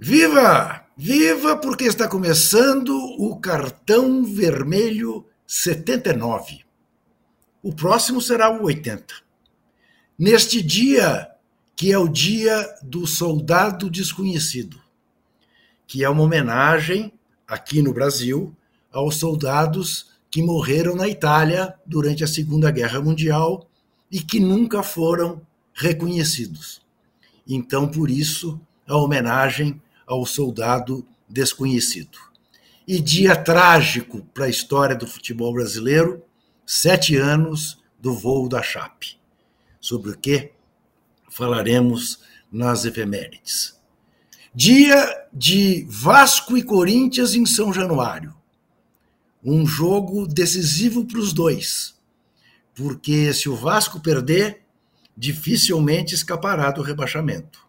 Viva! Viva porque está começando o cartão vermelho 79. O próximo será o 80. Neste dia, que é o dia do soldado desconhecido, que é uma homenagem aqui no Brasil aos soldados que morreram na Itália durante a Segunda Guerra Mundial e que nunca foram reconhecidos. Então, por isso, a homenagem ao soldado desconhecido. E dia trágico para a história do futebol brasileiro, sete anos do voo da Chape, sobre o que falaremos nas efemérides. Dia de Vasco e Corinthians em São Januário. Um jogo decisivo para os dois, porque se o Vasco perder, dificilmente escapará do rebaixamento.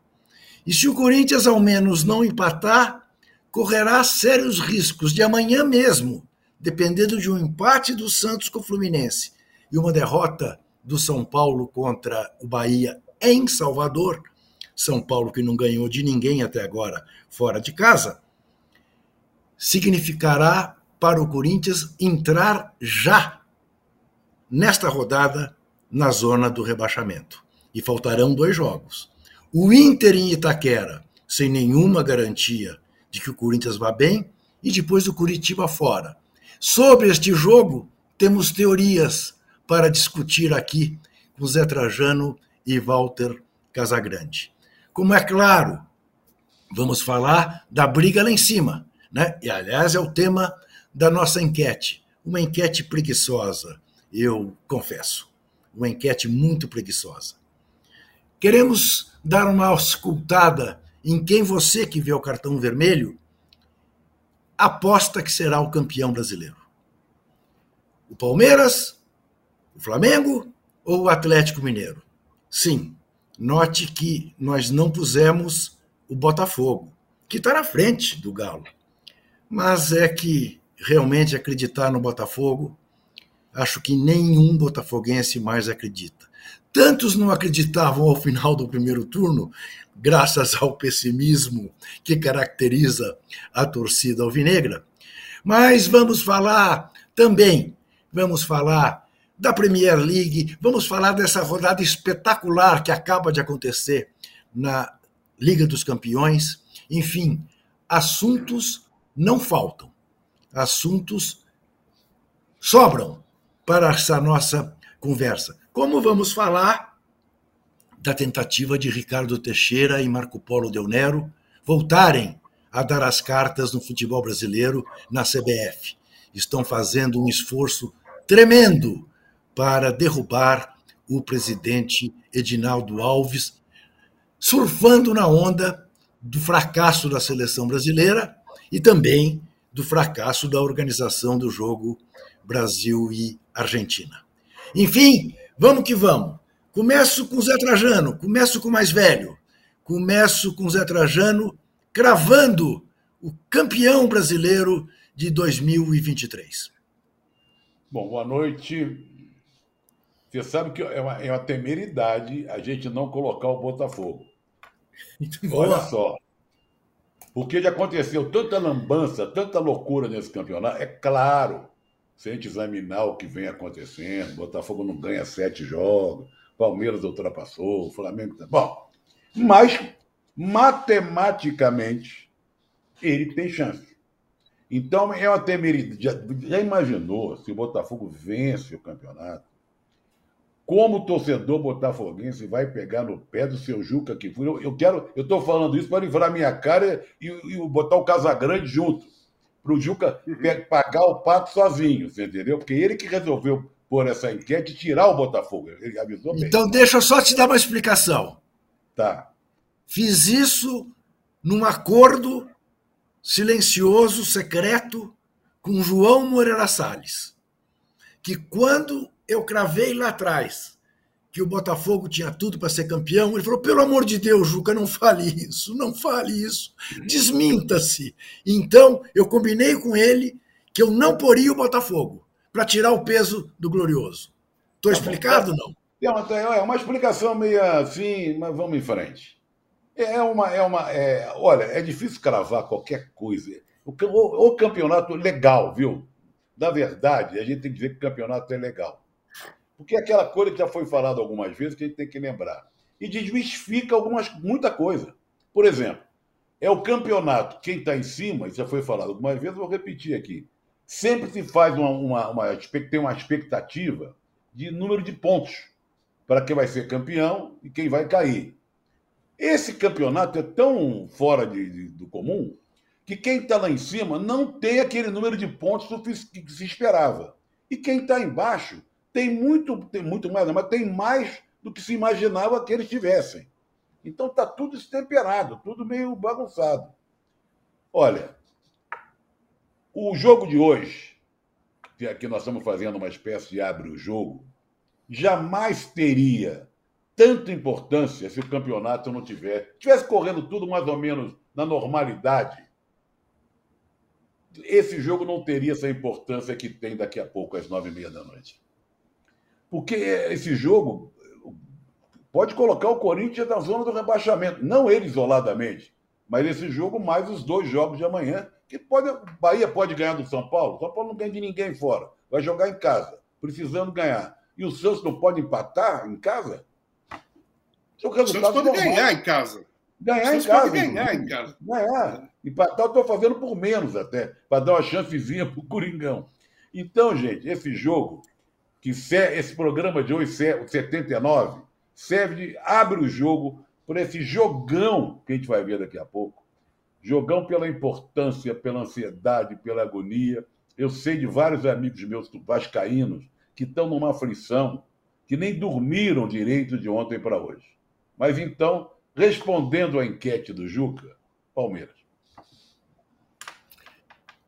E se o Corinthians ao menos não empatar, correrá sérios riscos de amanhã mesmo, dependendo de um empate do Santos com o Fluminense e uma derrota do São Paulo contra o Bahia em Salvador, São Paulo que não ganhou de ninguém até agora fora de casa, significará para o Corinthians entrar já nesta rodada na zona do rebaixamento. E faltarão dois jogos. O Inter em Itaquera, sem nenhuma garantia de que o Corinthians vá bem, e depois o Curitiba fora. Sobre este jogo, temos teorias para discutir aqui com Zé Trajano e Walter Casagrande. Como é claro, vamos falar da briga lá em cima, né? E aliás é o tema da nossa enquete, uma enquete preguiçosa, eu confesso, uma enquete muito preguiçosa. Queremos dar uma auscultada em quem você que vê o cartão vermelho aposta que será o campeão brasileiro. O Palmeiras, o Flamengo ou o Atlético Mineiro? Sim, note que nós não pusemos o Botafogo, que está na frente do Galo. Mas é que realmente acreditar no Botafogo, acho que nenhum botafoguense mais acredita. Tantos não acreditavam ao final do primeiro turno, graças ao pessimismo que caracteriza a torcida alvinegra. Mas vamos falar também, vamos falar da Premier League, vamos falar dessa rodada espetacular que acaba de acontecer na Liga dos Campeões. Enfim, assuntos não faltam, assuntos sobram para essa nossa conversa. Como vamos falar da tentativa de Ricardo Teixeira e Marco Polo Del Nero voltarem a dar as cartas no futebol brasileiro na CBF. Estão fazendo um esforço tremendo para derrubar o presidente Edinaldo Alves, surfando na onda do fracasso da seleção brasileira e também do fracasso da organização do jogo Brasil e Argentina. Enfim, Vamos que vamos. Começo com Zé Trajano, começo com o mais velho. Começo com Zé Trajano cravando o campeão brasileiro de 2023. Bom, boa noite. Você sabe que é uma, é uma temeridade a gente não colocar o Botafogo. Olha só. Porque já aconteceu tanta lambança, tanta loucura nesse campeonato. É claro se a gente examinar o que vem acontecendo, Botafogo não ganha sete jogos, Palmeiras ultrapassou, Flamengo. Tá... Bom, mas matematicamente ele tem chance. Então é uma temeridade. Já, já imaginou se o Botafogo vence o campeonato? Como o torcedor botafoguense vai pegar no pé do seu Juca que? Eu, eu quero, eu estou falando isso para livrar minha cara e, e botar o Casagrande junto para o Juca pagar o pato sozinho, você entendeu? Porque ele que resolveu pôr essa enquete e tirar o Botafogo. Ele avisou bem. Então, deixa eu só te dar uma explicação. Tá. Fiz isso num acordo silencioso, secreto, com João Moreira Salles. Que quando eu cravei lá atrás que o Botafogo tinha tudo para ser campeão. Ele falou: pelo amor de Deus, Juca, não fale isso, não fale isso, desminta-se. Então, eu combinei com ele que eu não poria o Botafogo para tirar o peso do Glorioso. Estou tá explicado não? É uma, é uma explicação meio assim, mas vamos em frente. É uma. É uma é, olha, é difícil cravar qualquer coisa. O, o, o campeonato legal, viu? Na verdade, a gente tem que dizer que o campeonato é legal. Porque é aquela coisa que já foi falado algumas vezes que a gente tem que lembrar. E desmistifica algumas, muita coisa. Por exemplo, é o campeonato, quem está em cima, isso já foi falado algumas vezes, vou repetir aqui. Sempre se faz uma, uma, uma, tem uma expectativa de número de pontos para quem vai ser campeão e quem vai cair. Esse campeonato é tão fora de, de, do comum que quem está lá em cima não tem aquele número de pontos que se esperava. E quem está embaixo tem muito, tem muito mais, mas tem mais do que se imaginava que eles tivessem. Então está tudo estemperado, tudo meio bagunçado. Olha, o jogo de hoje, que aqui nós estamos fazendo uma espécie de abre o jogo, jamais teria tanta importância se o campeonato não tiver. Tivesse correndo tudo mais ou menos na normalidade, esse jogo não teria essa importância que tem daqui a pouco, às nove e meia da noite. Porque esse jogo pode colocar o Corinthians na zona do rebaixamento. Não ele isoladamente, mas esse jogo mais os dois jogos de amanhã. Que pode, Bahia pode ganhar do São Paulo. São Paulo não ganha de ninguém fora. Vai jogar em casa, precisando ganhar. E o Santos não pode empatar em casa? O, o Santos pode ganhar em casa. Ganhar em casa. Ganhar em casa. Ganhar. Empatar eu estou fazendo por menos até, para dar uma chancezinha para o Coringão. Então, gente, esse jogo, que esse programa de hoje, 79, serve de abre o jogo para esse jogão que a gente vai ver daqui a pouco. Jogão pela importância, pela ansiedade, pela agonia. Eu sei de vários amigos meus vascaínos que estão numa aflição, que nem dormiram direito de ontem para hoje. Mas então, respondendo à enquete do Juca, Palmeiras.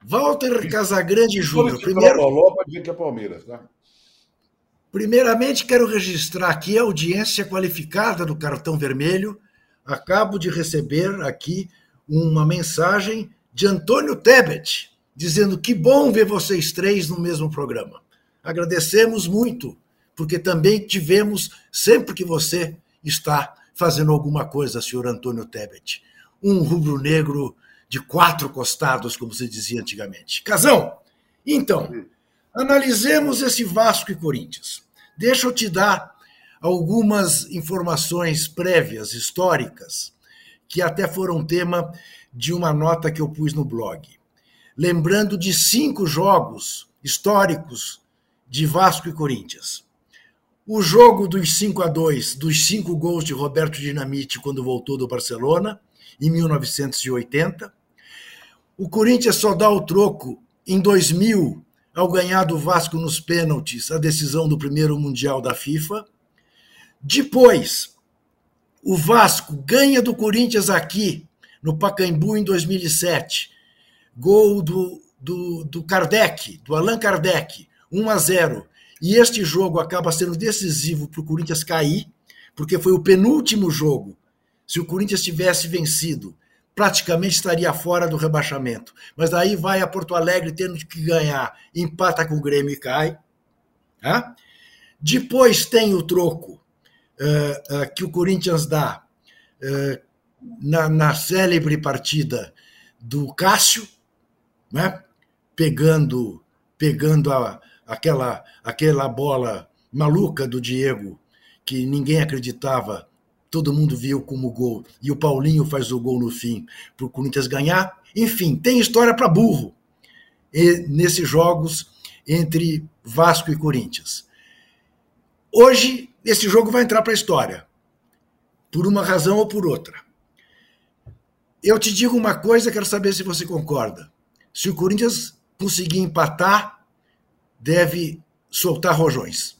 Walter Casagrande Júnior. Primeiro. para dizer que é Palmeiras, tá? Primeiramente, quero registrar aqui a audiência qualificada do Cartão Vermelho. Acabo de receber aqui uma mensagem de Antônio Tebet, dizendo que bom ver vocês três no mesmo programa. Agradecemos muito, porque também tivemos, sempre que você está fazendo alguma coisa, senhor Antônio Tebet. Um rubro-negro de quatro costados, como se dizia antigamente. Casão, então, Analisemos esse Vasco e Corinthians. Deixa eu te dar algumas informações prévias, históricas, que até foram tema de uma nota que eu pus no blog. Lembrando de cinco jogos históricos de Vasco e Corinthians. O jogo dos 5 a 2, dos cinco gols de Roberto Dinamite quando voltou do Barcelona, em 1980. O Corinthians só dá o troco em 2000 ao ganhar do Vasco nos pênaltis a decisão do primeiro Mundial da FIFA. Depois, o Vasco ganha do Corinthians aqui, no Pacaembu, em 2007. Gol do, do, do Kardec, do Allan Kardec, 1 a 0. E este jogo acaba sendo decisivo para o Corinthians cair, porque foi o penúltimo jogo. Se o Corinthians tivesse vencido praticamente estaria fora do rebaixamento. Mas aí vai a Porto Alegre tendo que ganhar, empata com o Grêmio e cai. Depois tem o troco uh, uh, que o Corinthians dá uh, na, na célebre partida do Cássio, né? pegando, pegando a, aquela, aquela bola maluca do Diego, que ninguém acreditava todo mundo viu como gol, e o Paulinho faz o gol no fim para o Corinthians ganhar. Enfim, tem história para burro nesses jogos entre Vasco e Corinthians. Hoje, esse jogo vai entrar para a história, por uma razão ou por outra. Eu te digo uma coisa, quero saber se você concorda. Se o Corinthians conseguir empatar, deve soltar rojões.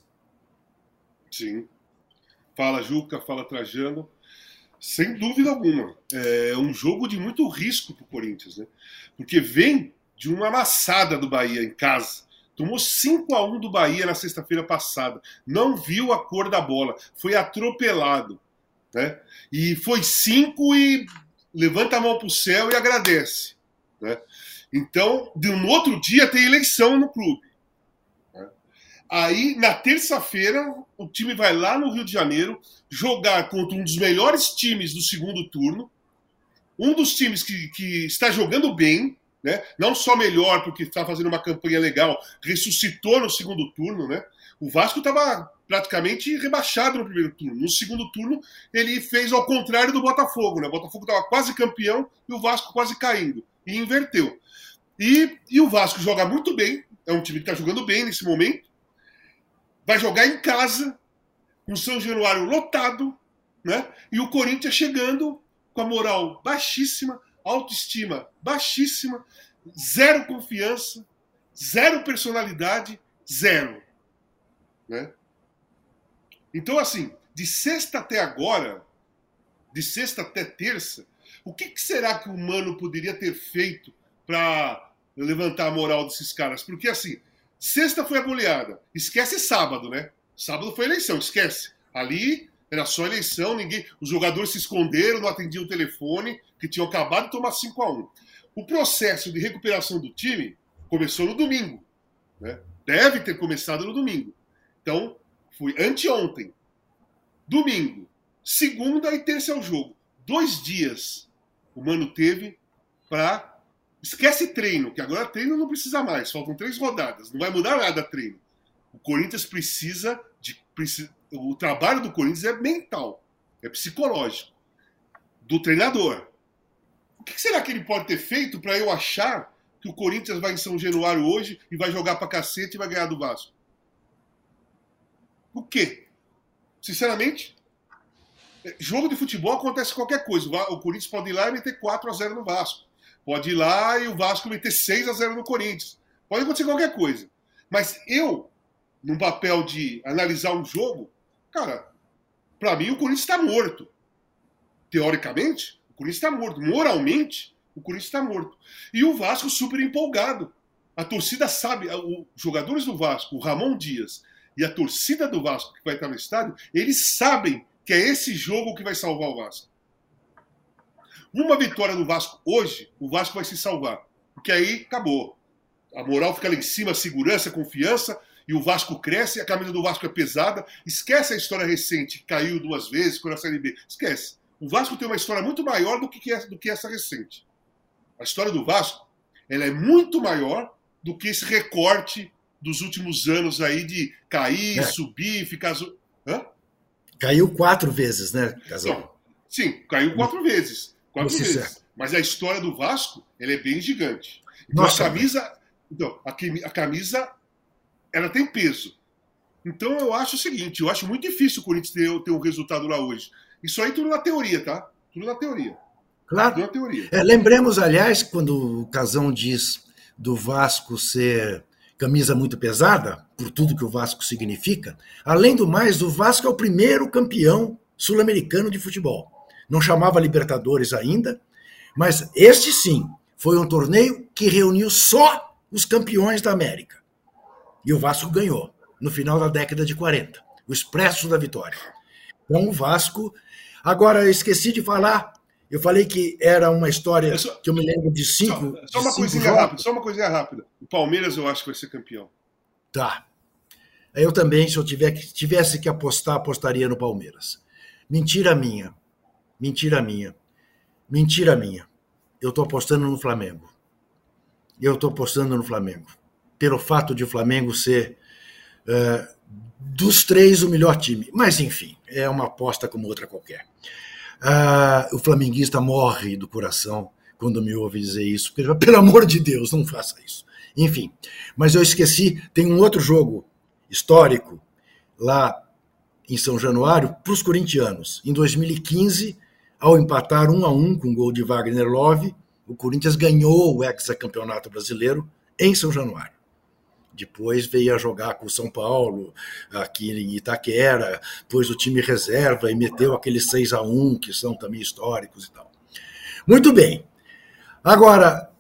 Sim. Fala Juca, fala Trajano. Sem dúvida alguma. É um jogo de muito risco para o Corinthians, né? Porque vem de uma amassada do Bahia em casa. Tomou 5 a 1 do Bahia na sexta-feira passada. Não viu a cor da bola. Foi atropelado. Né? E foi 5 e levanta a mão para o céu e agradece. Né? Então, no outro dia tem eleição no clube. Aí, na terça-feira, o time vai lá no Rio de Janeiro jogar contra um dos melhores times do segundo turno, um dos times que, que está jogando bem, né? não só melhor porque está fazendo uma campanha legal, ressuscitou no segundo turno. Né? O Vasco estava praticamente rebaixado no primeiro turno. No segundo turno, ele fez ao contrário do Botafogo. Né? O Botafogo estava quase campeão e o Vasco quase caindo. E inverteu. E, e o Vasco joga muito bem, é um time que está jogando bem nesse momento. Vai jogar em casa, com São Januário lotado, né? E o Corinthians chegando com a moral baixíssima, autoestima baixíssima, zero confiança, zero personalidade, zero. Né? Então, assim, de sexta até agora, de sexta até terça, o que, que será que o Mano poderia ter feito para levantar a moral desses caras? Porque, assim, sexta foi a goleada. Esquece sábado, né? Sábado foi eleição, esquece. Ali era só eleição, ninguém. Os jogadores se esconderam, não atendiam o telefone, que tinham acabado de tomar 5 a 1 O processo de recuperação do time começou no domingo. Né? Deve ter começado no domingo. Então, foi anteontem. Domingo. Segunda e terça é o jogo. Dois dias o Mano teve para. Esquece treino, que agora treino não precisa mais. Faltam três rodadas. Não vai mudar nada treino. O Corinthians precisa de. O trabalho do Corinthians é mental, é psicológico, do treinador. O que será que ele pode ter feito para eu achar que o Corinthians vai em São Januário hoje e vai jogar para cacete e vai ganhar do Vasco? O quê? Sinceramente, é, jogo de futebol acontece qualquer coisa. O Corinthians pode ir lá e meter 4 a 0 no Vasco. Pode ir lá e o Vasco meter 6 a 0 no Corinthians. Pode acontecer qualquer coisa. Mas eu, num papel de analisar um jogo, Cara, para mim o Corinthians está morto. Teoricamente, o Corinthians está morto. Moralmente, o Corinthians está morto. E o Vasco super empolgado. A torcida sabe, os jogadores do Vasco, o Ramon Dias e a torcida do Vasco que vai estar no estádio, eles sabem que é esse jogo que vai salvar o Vasco. Uma vitória do Vasco hoje, o Vasco vai se salvar. Porque aí acabou. A moral fica lá em cima, segurança, confiança, e o Vasco cresce, a camisa do Vasco é pesada. Esquece a história recente, caiu duas vezes com a Série B. Esquece. O Vasco tem uma história muito maior do que, do que essa recente. A história do Vasco ela é muito maior do que esse recorte dos últimos anos aí de cair, é. subir, ficar. Hã? Caiu quatro vezes, né, Casal? sim, caiu quatro vezes. Quatro vezes. Mas a história do Vasco ela é bem gigante. Então Nossa, a camisa. Então, a, a camisa ela tem peso. Então eu acho o seguinte, eu acho muito difícil o Corinthians ter, ter um resultado lá hoje. Isso aí tudo na teoria, tá? Tudo na teoria. Claro. Tudo na teoria. É, lembremos, aliás, quando o Casão diz do Vasco ser camisa muito pesada, por tudo que o Vasco significa, além do mais, o Vasco é o primeiro campeão sul-americano de futebol. Não chamava Libertadores ainda, mas este sim foi um torneio que reuniu só os campeões da América. E o Vasco ganhou no final da década de 40. O expresso da vitória. Então o Vasco. Agora, eu esqueci de falar. Eu falei que era uma história só, que eu me lembro de cinco. Só, só uma coisinha jogos. rápida, só uma coisinha rápida. O Palmeiras eu acho que vai ser campeão. Tá. Eu também, se eu tiver, tivesse que apostar, apostaria no Palmeiras. Mentira minha. Mentira minha. Mentira minha. Eu estou apostando no Flamengo. Eu estou apostando no Flamengo pelo fato de o Flamengo ser uh, dos três o melhor time. Mas, enfim, é uma aposta como outra qualquer. Uh, o flamenguista morre do coração quando me ouve dizer isso. Pelo, pelo amor de Deus, não faça isso. Enfim, mas eu esqueci, tem um outro jogo histórico lá em São Januário para os corintianos. Em 2015, ao empatar um a um com o gol de Wagner Love, o Corinthians ganhou o hexacampeonato brasileiro em São Januário. Depois veio a jogar com o São Paulo, aqui em Itaquera, pôs o time reserva e meteu aqueles 6 a 1 que são também históricos e tal. Muito bem. Agora,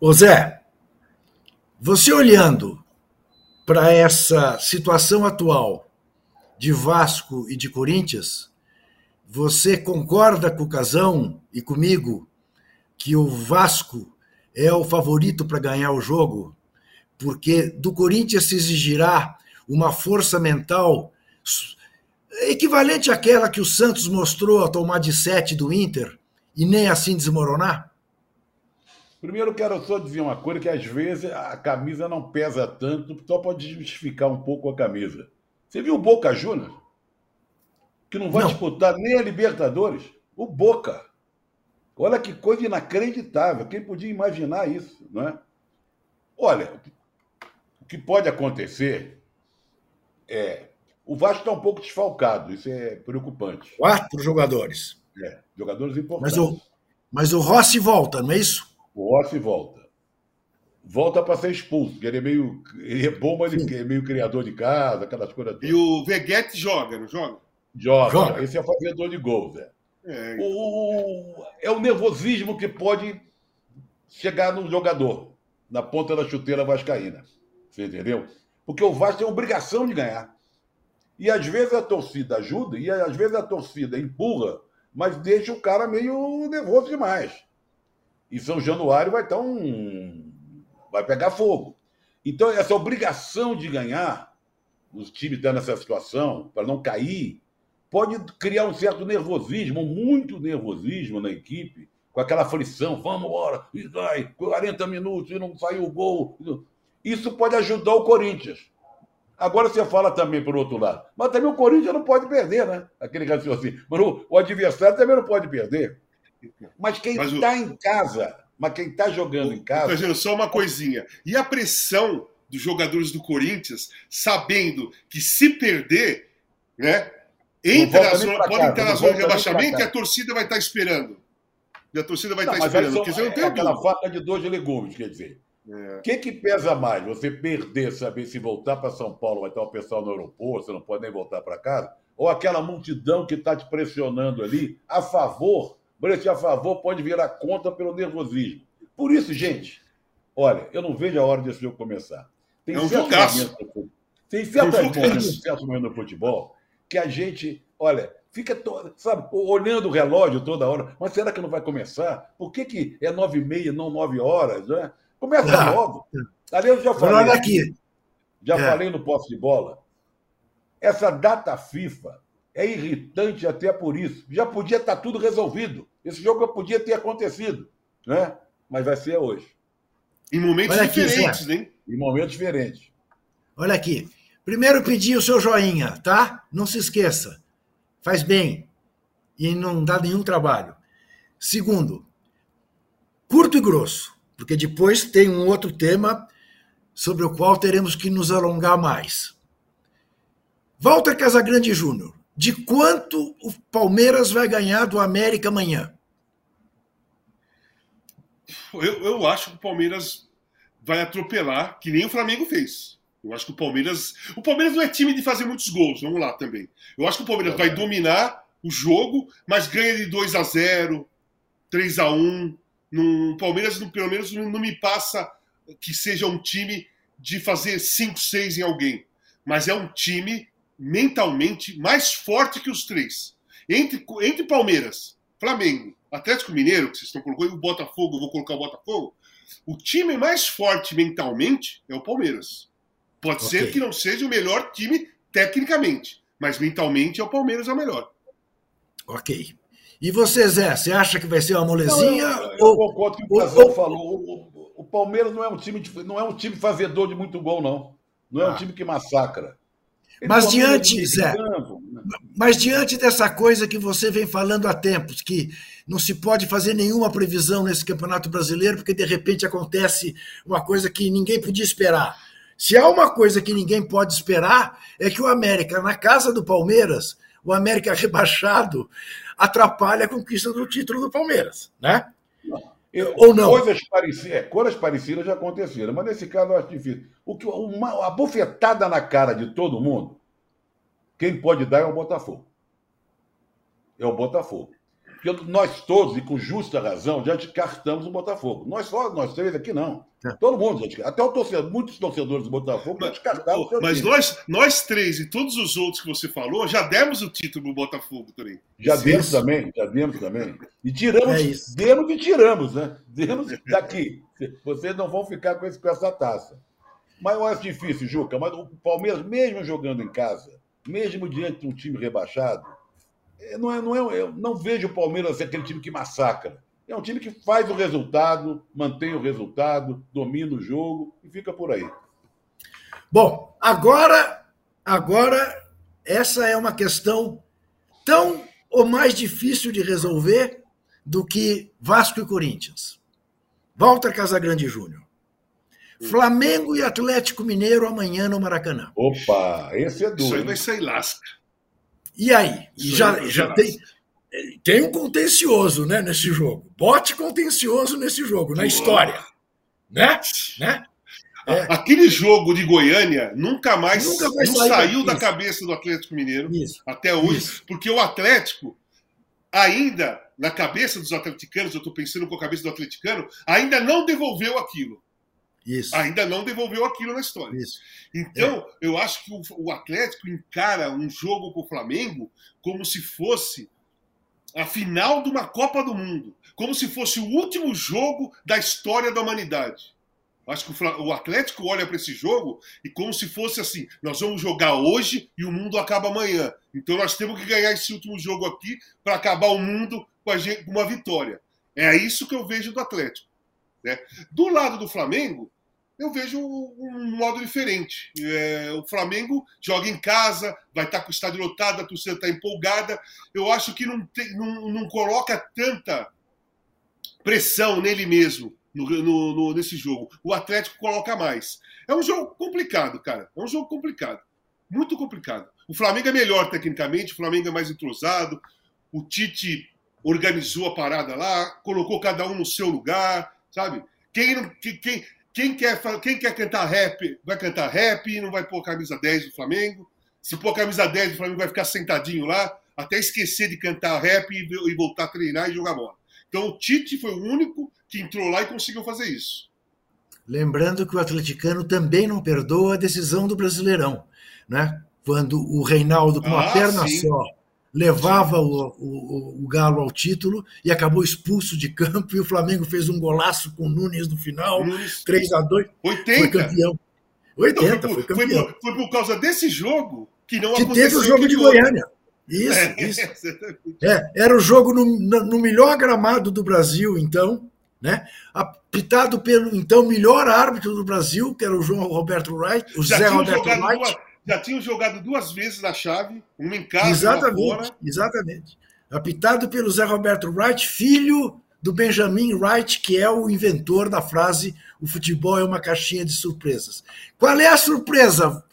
ô Zé, você olhando para essa situação atual de Vasco e de Corinthians, você concorda com o Casão e comigo que o Vasco é o favorito para ganhar o jogo porque do Corinthians se exigirá uma força mental equivalente àquela que o Santos mostrou ao tomar de sete do Inter e nem assim desmoronar? Primeiro, quero só dizer uma coisa: que às vezes a camisa não pesa tanto, só pode justificar um pouco a camisa. Você viu o Boca Juniors? Que não vai não. disputar nem a Libertadores? O Boca. Olha que coisa inacreditável. Quem podia imaginar isso, não é? Olha, o que pode acontecer é. O Vasco está um pouco desfalcado, isso é preocupante. Quatro jogadores. É, jogadores importantes. Mas o, mas o Rossi volta, não é isso? O Rossi volta. Volta para ser expulso, porque ele é meio. Ele é bom, mas ele é meio criador de casa, aquelas coisas. E o Veguete joga, não joga? Joga. joga. Esse é fazedor de gols, Zé. É. O, é o nervosismo que pode chegar no jogador, na ponta da chuteira vascaína. Você entendeu? Porque o Vasco tem obrigação de ganhar. E às vezes a torcida ajuda, e às vezes a torcida empurra, mas deixa o cara meio nervoso demais. E São Januário vai estar um. vai pegar fogo. Então, essa obrigação de ganhar, os times estão nessa situação, para não cair, pode criar um certo nervosismo, muito nervosismo na equipe, com aquela aflição, vamos embora, e vai, 40 minutos e não saiu o gol. Isso pode ajudar o Corinthians. Agora você fala também por outro lado. Mas também o Corinthians não pode perder, né? Aquele raciocínio. Mas o, o adversário também não pode perder. Mas quem está o... em casa, mas quem está jogando o, em casa. Fazendo só uma coisinha. E a pressão dos jogadores do Corinthians, sabendo que se perder, né? Entra na zona, pode entrar na zona de rebaixamento e a torcida vai estar tá esperando. E a torcida vai não, estar tá esperando. São, porque você não tem é aquela faca de dois legumes, quer dizer. O é. que, que pesa mais? Você perder, saber se voltar para São Paulo vai estar o pessoal no aeroporto, você não pode nem voltar para casa? Ou aquela multidão que está te pressionando ali a favor, Brete a favor, pode virar conta pelo nervosismo. Por isso, gente, olha, eu não vejo a hora desse jogo começar. Tem é um jogaço. Tem certos momentos, certos momentos no futebol que a gente, olha, fica, todo, sabe, olhando o relógio toda hora. Mas será que não vai começar? Por que, que é nove e meia, não nove horas? Né? Começa ah, logo. Ali eu já falei. Olha aqui. Já é. falei no posse de bola. Essa data FIFA é irritante até por isso. Já podia estar tá tudo resolvido. Esse jogo podia ter acontecido, né? Mas vai ser hoje. Em momentos aqui, diferentes, né? Em momentos diferentes. Olha aqui. Primeiro pedir o seu joinha, tá? Não se esqueça. Faz bem e não dá nenhum trabalho. Segundo, curto e grosso porque depois tem um outro tema sobre o qual teremos que nos alongar mais. Walter Casagrande Júnior, de quanto o Palmeiras vai ganhar do América amanhã? Eu, eu acho que o Palmeiras vai atropelar, que nem o Flamengo fez. Eu acho que o Palmeiras. O Palmeiras não é time de fazer muitos gols, vamos lá também. Eu acho que o Palmeiras vai dominar o jogo, mas ganha de 2 a 0 3 a 1 no Palmeiras, pelo menos, não me passa que seja um time de fazer 5, 6 em alguém. Mas é um time mentalmente mais forte que os três. Entre, entre Palmeiras, Flamengo, Atlético Mineiro, que vocês estão colocando, o Botafogo, eu vou colocar o Botafogo. O time mais forte mentalmente é o Palmeiras. Pode okay. ser que não seja o melhor time tecnicamente, mas mentalmente é o Palmeiras é o melhor. Ok. E você, Zé, você acha que vai ser uma molezinha? Não, eu, ou, concordo com o que o Casal falou. O, o, Palmeiras não é um time de, não é um time fazedor de muito gol, não. Não é ah. um time que massacra. Ele mas diante, Zé, né? mas diante dessa coisa que você vem falando há tempos, que não se pode fazer nenhuma previsão nesse Campeonato Brasileiro, porque de repente acontece uma coisa que ninguém podia esperar. Se há uma coisa que ninguém pode esperar, é que o América, na casa do Palmeiras, o América rebaixado, atrapalha a conquista do título do Palmeiras, né? Eu, Ou não? Coisas parecidas, é, coisas parecidas já aconteceram, mas nesse caso eu acho difícil. O que, uma, a bofetada na cara de todo mundo, quem pode dar é o Botafogo. É o Botafogo. Porque nós todos, e com justa razão, já descartamos o Botafogo. Nós só, nós três aqui não. É. Todo mundo, até o torcedor, muitos torcedores do Botafogo mas, descartaram o Mas nós, nós três e todos os outros que você falou, já demos o título do Botafogo também. Já Sim. demos também, já demos também. E tiramos, é demos e tiramos, né? Demos daqui. Vocês não vão ficar com, esse, com essa taça. Mas eu acho difícil, Juca. Mas o Palmeiras, mesmo jogando em casa, mesmo diante de um time rebaixado, não é, não é, eu não vejo o Palmeiras ser aquele time que massacra. É um time que faz o resultado, mantém o resultado, domina o jogo e fica por aí. Bom, agora, agora essa é uma questão tão ou mais difícil de resolver do que Vasco e Corinthians. Walter Casagrande Júnior. Flamengo e Atlético Mineiro amanhã no Maracanã. Opa, esse é duro. Isso aí vai sair lasca. E aí? Isso já, já tem, tem um contencioso né, nesse jogo. Bote contencioso nesse jogo, na história. Né? né? É. Aquele jogo de Goiânia nunca mais nunca não saiu da cabeça do Atlético Mineiro Isso. até hoje, Isso. porque o Atlético ainda na cabeça dos atleticanos, eu estou pensando com a cabeça do atleticano, ainda não devolveu aquilo. Isso. Ainda não devolveu aquilo na história. Isso. Então, é. eu acho que o, o Atlético encara um jogo com o Flamengo como se fosse a final de uma Copa do Mundo, como se fosse o último jogo da história da humanidade. Acho que o Atlético olha para esse jogo e como se fosse assim: nós vamos jogar hoje e o mundo acaba amanhã. Então nós temos que ganhar esse último jogo aqui para acabar o mundo com, gente, com, uma vitória. É isso que eu vejo do Atlético. Né? Do lado do Flamengo, eu vejo um modo diferente. É, o Flamengo joga em casa, vai estar com o estádio lotado, a torcida está empolgada. Eu acho que não, não, não coloca tanta pressão nele mesmo no, no, no, nesse jogo. O Atlético coloca mais. É um jogo complicado, cara. É um jogo complicado. Muito complicado. O Flamengo é melhor tecnicamente, o Flamengo é mais entrosado. O Tite organizou a parada lá, colocou cada um no seu lugar, sabe? Quem, quem, quem, quer, quem quer cantar rap, vai cantar rap e não vai pôr camisa 10 do Flamengo. Se pôr camisa 10 do Flamengo, vai ficar sentadinho lá, até esquecer de cantar rap e, e voltar a treinar e jogar bola. Então o Tite foi o único que entrou lá e conseguiu fazer isso. Lembrando que o atleticano também não perdoa a decisão do Brasileirão, né? Quando o Reinaldo, com uma ah, perna sim. só, levava o, o, o, Galo ao título e acabou expulso de campo e o Flamengo fez um golaço com o Nunes no final, Nunes. 3 a 2 80. Foi campeão. 80, então, foi, por, foi, foi, por, foi, por, causa desse jogo que não que aconteceu. teve o jogo de Goiânia. Isso, é, isso. É, era o jogo no, no melhor gramado do Brasil, então, né? Apitado pelo então melhor árbitro do Brasil, que era o João Roberto Wright, o já Zé Roberto Wright. Duas, já tinham jogado duas vezes na chave, uma em casa exatamente, uma fora. Exatamente. Apitado pelo Zé Roberto Wright, filho do Benjamin Wright, que é o inventor da frase o futebol é uma caixinha de surpresas. Qual é a surpresa,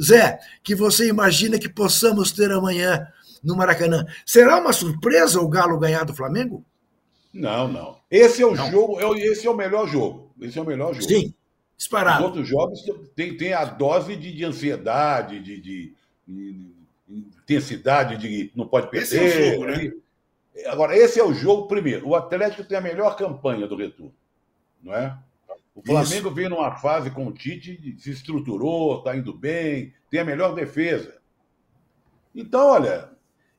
Zé, que você imagina que possamos ter amanhã no Maracanã? Será uma surpresa o Galo ganhar do Flamengo? Não, não. Esse é o não. jogo, é esse é o melhor jogo. Esse é o melhor jogo. Sim, disparado. Os outros jogos tem, tem a dose de, de ansiedade, de, de, de, intensidade, de não pode perder. Esse é o jogo, né? Agora, esse é o jogo, primeiro. O Atlético tem a melhor campanha do retorno, não é? O Flamengo Isso. veio numa fase com o Tite, se estruturou, está indo bem, tem a melhor defesa. Então, olha,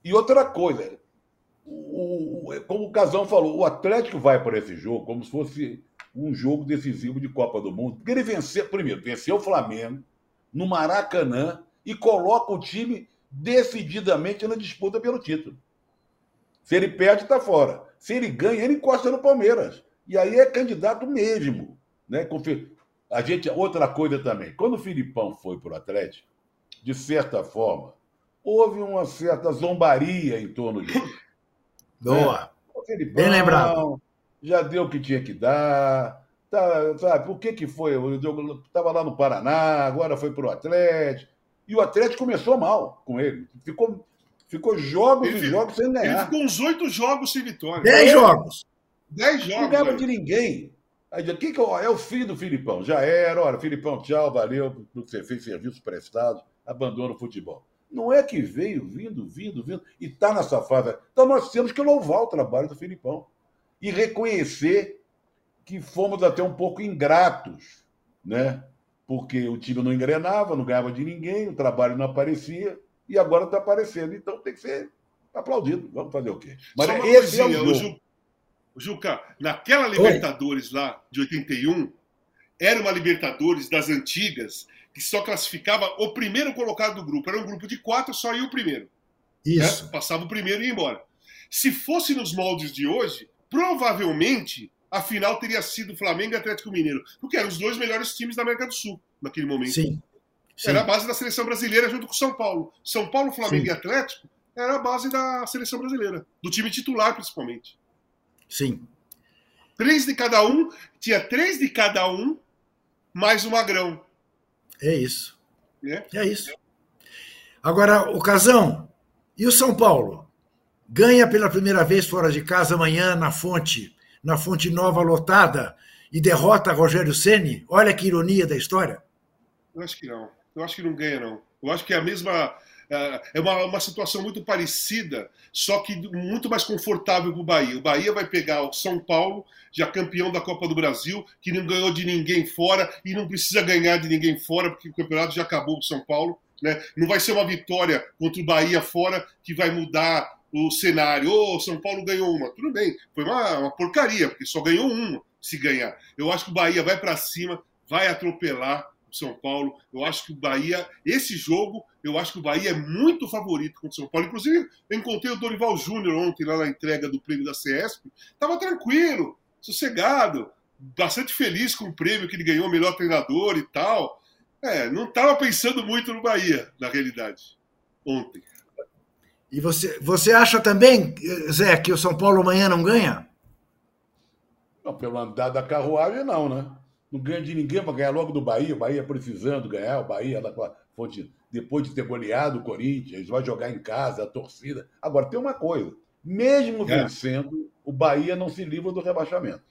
e outra coisa, o, como o Casão falou, o Atlético vai para esse jogo como se fosse um jogo decisivo de Copa do Mundo. Porque ele venceu, primeiro, venceu o Flamengo no Maracanã e coloca o time decididamente na disputa pelo título. Se ele perde, está fora. Se ele ganha, ele encosta no Palmeiras. E aí é candidato mesmo. Né? A gente, outra coisa também, quando o Filipão foi para o Atlético, de certa forma, houve uma certa zombaria em torno disso. Boa. É. Bem lembrado. Já deu o que tinha que dar. Tá, sabe, por que que foi? Estava lá no Paraná, agora foi para o Atlético. E o Atlético começou mal com ele. Ficou, ficou jogos ele, e jogos sem ganhar. Ele ficou uns oito jogos sem vitória. Dez é. jogos. Dez jogos. Não ganhava de ninguém. Aí que que é o filho do Filipão? Já era, olha, Filipão, tchau, valeu pelo que você fez, serviço prestado, abandona o futebol. Não é que veio vindo, vindo, vindo, e está nessa fase. Então nós temos que louvar o trabalho do Filipão e reconhecer que fomos até um pouco ingratos, né? Porque o time não engrenava, não ganhava de ninguém, o trabalho não aparecia, e agora está aparecendo. Então tem que ser aplaudido. Vamos fazer o quê? Mas esse é o jogo. Juca, naquela Libertadores Oi. lá de 81, era uma Libertadores das antigas, que só classificava o primeiro colocado do grupo. Era um grupo de quatro, só ia o primeiro. Isso. Né? Passava o primeiro e ia embora. Se fosse nos moldes de hoje, provavelmente a final teria sido Flamengo e Atlético Mineiro, porque eram os dois melhores times da América do Sul naquele momento. Sim. Sim. Era a base da seleção brasileira junto com São Paulo. São Paulo, Flamengo Sim. e Atlético era a base da seleção brasileira, do time titular principalmente. Sim. Três de cada um, tinha três de cada um, mais o Magrão. É isso. Né? É isso. Agora, o Casão, e o São Paulo? Ganha pela primeira vez fora de casa amanhã na fonte, na fonte nova lotada, e derrota Rogério Ceni. Olha que ironia da história. Eu acho que não. Eu acho que não ganha, não. Eu acho que é a mesma. É uma, uma situação muito parecida, só que muito mais confortável para o Bahia. O Bahia vai pegar o São Paulo, já campeão da Copa do Brasil, que não ganhou de ninguém fora e não precisa ganhar de ninguém fora, porque o campeonato já acabou com o São Paulo. Né? Não vai ser uma vitória contra o Bahia fora que vai mudar o cenário. Ô, oh, São Paulo ganhou uma. Tudo bem, foi uma, uma porcaria, porque só ganhou uma se ganhar. Eu acho que o Bahia vai para cima, vai atropelar o São Paulo. Eu acho que o Bahia, esse jogo, eu acho que o Bahia é muito favorito contra o São Paulo. Inclusive, eu encontrei o Dorival Júnior ontem lá na entrega do prêmio da CESP. Estava tranquilo, sossegado, bastante feliz com o prêmio que ele ganhou, melhor treinador e tal. É, não estava pensando muito no Bahia, na realidade, ontem. E você, você acha também, Zé, que o São Paulo amanhã não ganha? Não, pelo andar da carruagem, não, né? Não ganha de ninguém para ganhar logo do Bahia. O Bahia precisando ganhar, o Bahia fonte, depois de ter goleado o Corinthians, vai jogar em casa, a torcida. Agora, tem uma coisa: mesmo é. vencendo, o Bahia não se livra do rebaixamento.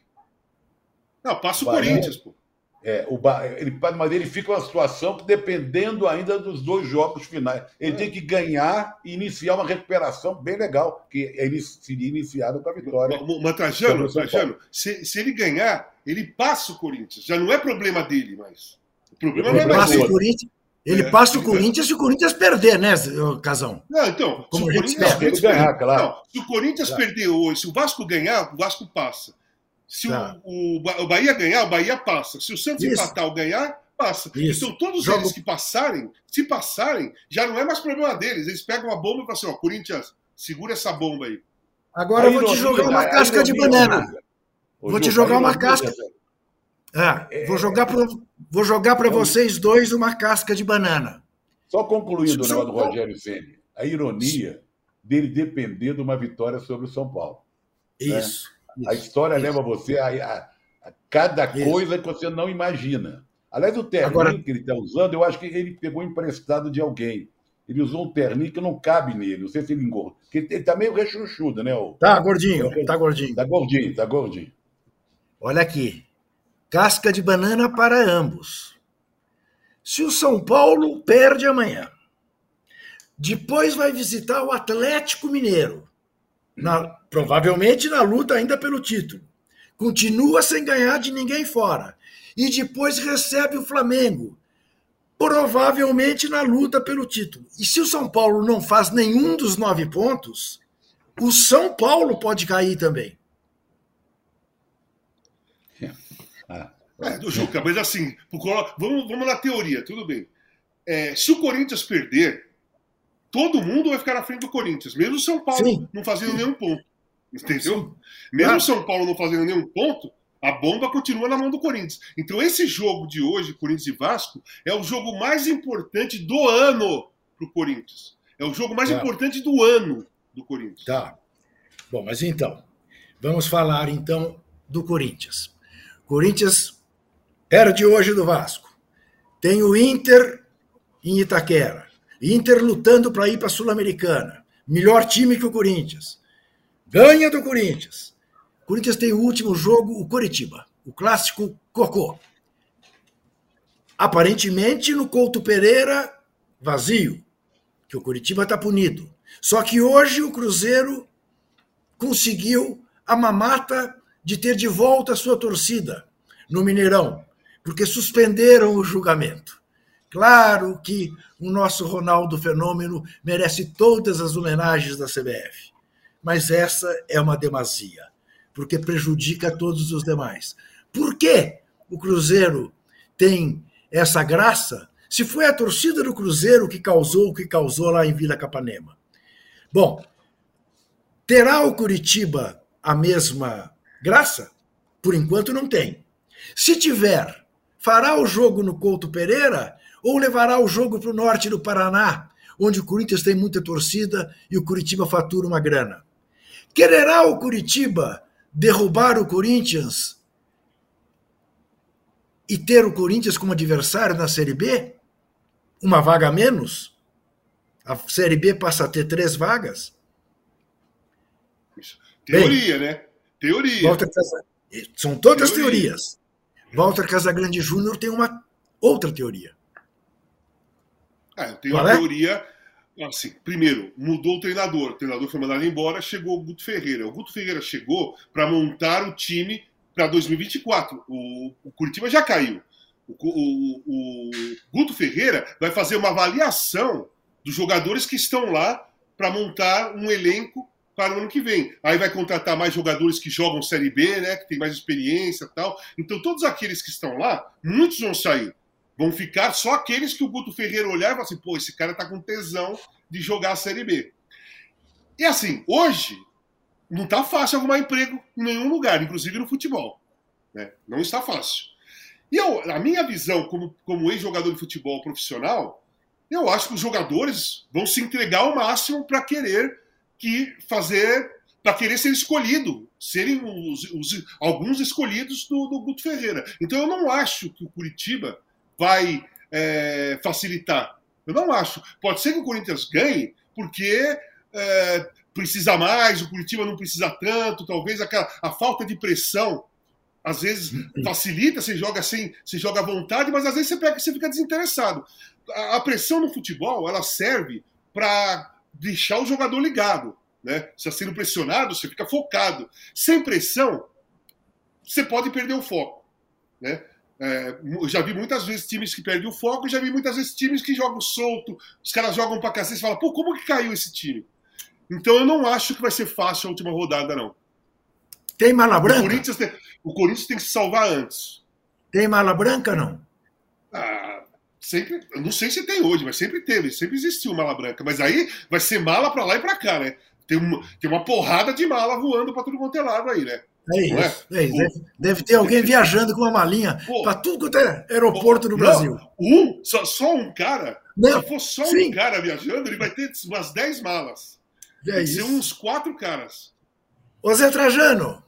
Não, passa o, o Bahia, Corinthians, pô. É, o ele, mas ele fica uma situação que, dependendo ainda dos dois jogos finais, ele é. tem que ganhar e iniciar uma recuperação bem legal, que ele seria iniciado com a vitória. Mas, Trajano, Trajano se, se, ele ganhar, ele passa o Corinthians. Já não é problema dele mais. O problema ele não é mais dele. O Corinthians, ele é, passa o Corinthians se o Corinthians perder, né, Casão? Não, então, Como se o Corinthians perder, ganhar, claro. Não, se o Corinthians claro. perder hoje, se o Vasco ganhar, o Vasco passa. Se tá. o, o, Bahia ganhar, o Bahia passa. Se o Santos Isso. empatar ou ganhar, passa. Isso. Então, todos Jogo... eles que passarem, se passarem, já não é mais problema deles. Eles pegam uma bomba e falam assim: ó, Corinthians, segura essa bomba aí. Agora eu vou te jogar uma casca de banana. Vou te jogar uma casca. É, vou jogar para vou jogar para vocês dois uma casca de banana. Só concluindo o negócio do Rogério Ceni, a ironia dele depender de uma vitória sobre o São Paulo. Isso. Né? A história Isso. leva você a, a, a cada Isso. coisa que você não imagina. Aliás, o terninho Agora... que ele está usando, eu acho que ele pegou emprestado de alguém. Ele usou um terninho que não cabe nele. Não sei se ele engordou. Ele está meio rechonchudo, né? O... Tá gordinho, tá gordinho. Tá gordinho, tá gordinho. Olha aqui. Casca de banana para ambos. Se o São Paulo perde amanhã, depois vai visitar o Atlético Mineiro na, provavelmente na luta ainda pelo título. Continua sem ganhar de ninguém fora. E depois recebe o Flamengo, provavelmente na luta pelo título. E se o São Paulo não faz nenhum dos nove pontos, o São Paulo pode cair também. É, Juca, mas assim, vamos, vamos na teoria, tudo bem. É, se o Corinthians perder, todo mundo vai ficar na frente do Corinthians, mesmo o São Paulo Sim. não fazendo nenhum ponto. Entendeu? Mesmo o ah. São Paulo não fazendo nenhum ponto, a bomba continua na mão do Corinthians. Então, esse jogo de hoje, Corinthians e Vasco, é o jogo mais importante do ano para o Corinthians. É o jogo mais tá. importante do ano do Corinthians. Tá. Bom, mas então, vamos falar então do Corinthians. Corinthians era de hoje do Vasco. Tem o Inter em Itaquera. Inter lutando para ir para a Sul-Americana. Melhor time que o Corinthians. Ganha do Corinthians. O Corinthians tem o último jogo, o Coritiba. O clássico Cocô. Aparentemente, no Couto Pereira, vazio. Que o Coritiba está punido. Só que hoje o Cruzeiro conseguiu a mamata de ter de volta a sua torcida no Mineirão, porque suspenderam o julgamento. Claro que o nosso Ronaldo Fenômeno merece todas as homenagens da CBF, mas essa é uma demasia, porque prejudica todos os demais. Por que o Cruzeiro tem essa graça se foi a torcida do Cruzeiro que causou o que causou lá em Vila Capanema. Bom, terá o Curitiba a mesma graça? Por enquanto não tem. Se tiver, fará o jogo no Couto Pereira ou levará o jogo para o norte do Paraná, onde o Corinthians tem muita torcida e o Curitiba fatura uma grana? Quererá o Curitiba derrubar o Corinthians e ter o Corinthians como adversário na Série B? Uma vaga a menos? A Série B passa a ter três vagas? Teoria, Bem, né? Teoria. Walter Casa... São todas teoria. teorias. Walter Casagrande Júnior tem uma outra teoria. É, eu tenho Qual uma é? teoria. Assim, primeiro, mudou o treinador. O treinador foi mandado embora, chegou o Guto Ferreira. O Guto Ferreira chegou para montar o time para 2024. O, o Curitiba já caiu. O, o, o, Guto Ferreira vai fazer uma avaliação dos jogadores que estão lá para montar um elenco para o ano que vem. Aí vai contratar mais jogadores que jogam Série B, né, que tem mais experiência tal. Então, todos aqueles que estão lá, muitos vão sair. Vão ficar só aqueles que o Guto Ferreira olhar e falar assim: pô, esse cara tá com tesão de jogar a Série B. E assim, hoje, não está fácil arrumar emprego em nenhum lugar, inclusive no futebol. Né? Não está fácil. E eu, a minha visão como, como ex-jogador de futebol profissional, eu acho que os jogadores vão se entregar ao máximo para querer que fazer, para querer ser escolhido, serem os, os, alguns escolhidos do, do Guto Ferreira. Então eu não acho que o Curitiba vai é, facilitar. Eu não acho. Pode ser que o Corinthians ganhe, porque é, precisa mais, o Curitiba não precisa tanto, talvez aquela, a falta de pressão às vezes facilita, você joga sem, você joga à vontade, mas às vezes você pega você fica desinteressado. A, a pressão no futebol, ela serve para deixar o jogador ligado, né? Você está sendo pressionado, você fica focado. Sem pressão, você pode perder o foco, né? É, eu já vi muitas vezes times que perdem o foco, já vi muitas vezes times que jogam solto, os caras jogam pra cacete e falam, pô, como que caiu esse time? Então eu não acho que vai ser fácil a última rodada, não. Tem mala branca? O Corinthians tem, o Corinthians tem que se salvar antes. Tem mala branca não? Ah, sempre, eu não sei se tem hoje, mas sempre teve, sempre existiu mala branca. Mas aí vai ser mala para lá e para cá, né? Tem uma, tem uma porrada de mala voando para tudo quanto é lado aí, né? É isso. É? É isso. Deve, ter alguém viajando com uma malinha para tudo quanto é aeroporto no Brasil. Um, só, só um cara. Não, se for só sim. um cara viajando, ele vai ter umas 10 malas. É Tem uns quatro caras. Ô Zé Trajano,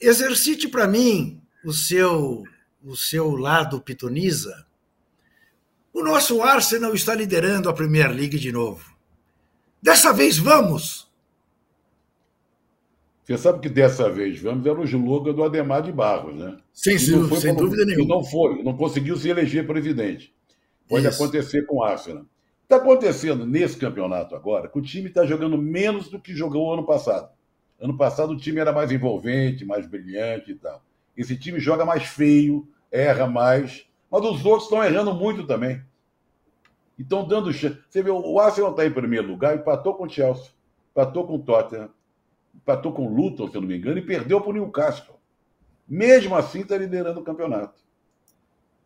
exercite para mim o seu, o seu lado pitoniza. O nosso Arsenal está liderando a Premier League de novo. Dessa vez vamos! Você sabe que dessa vez vamos era o slogan do Ademar de Barros, né? Sem, sem dúvida nenhuma. não foi, não conseguiu se eleger presidente. Pode Isso. acontecer com o Arsenal. Está acontecendo nesse campeonato agora que o time está jogando menos do que jogou ano passado. Ano passado o time era mais envolvente, mais brilhante e tal. Esse time joga mais feio, erra mais, mas os outros estão errando muito também. E estão dando chance. Você vê, o Arsenal está em primeiro lugar, empatou com o Chelsea, empatou com o Tottenham, empatou com o Luton, se eu não me engano, e perdeu para o Newcastle. Mesmo assim, está liderando o campeonato.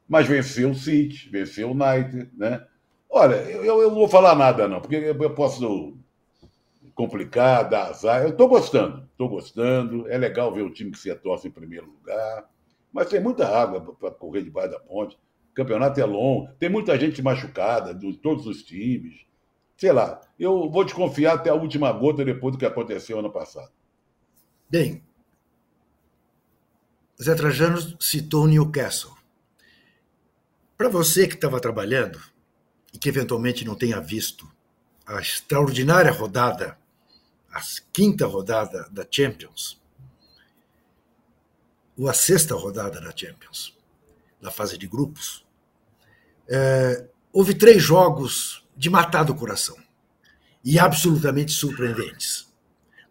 Mas venceu o City, venceu o United, né? Olha, eu, eu não vou falar nada, não, porque eu posso complicar, dar azar. Eu estou gostando, estou gostando. É legal ver o time que se torce em primeiro lugar. Mas tem muita água para correr debaixo da ponte. O campeonato é longo, tem muita gente machucada, de todos os times. Sei lá, eu vou desconfiar até a última gota depois do que aconteceu ano passado. Bem, Zé Trajano citou Newcastle. Para você que estava trabalhando e que eventualmente não tenha visto a extraordinária rodada a quinta rodada da Champions, ou a sexta rodada da Champions, da fase de grupos, é, houve três jogos de matar do coração e absolutamente surpreendentes.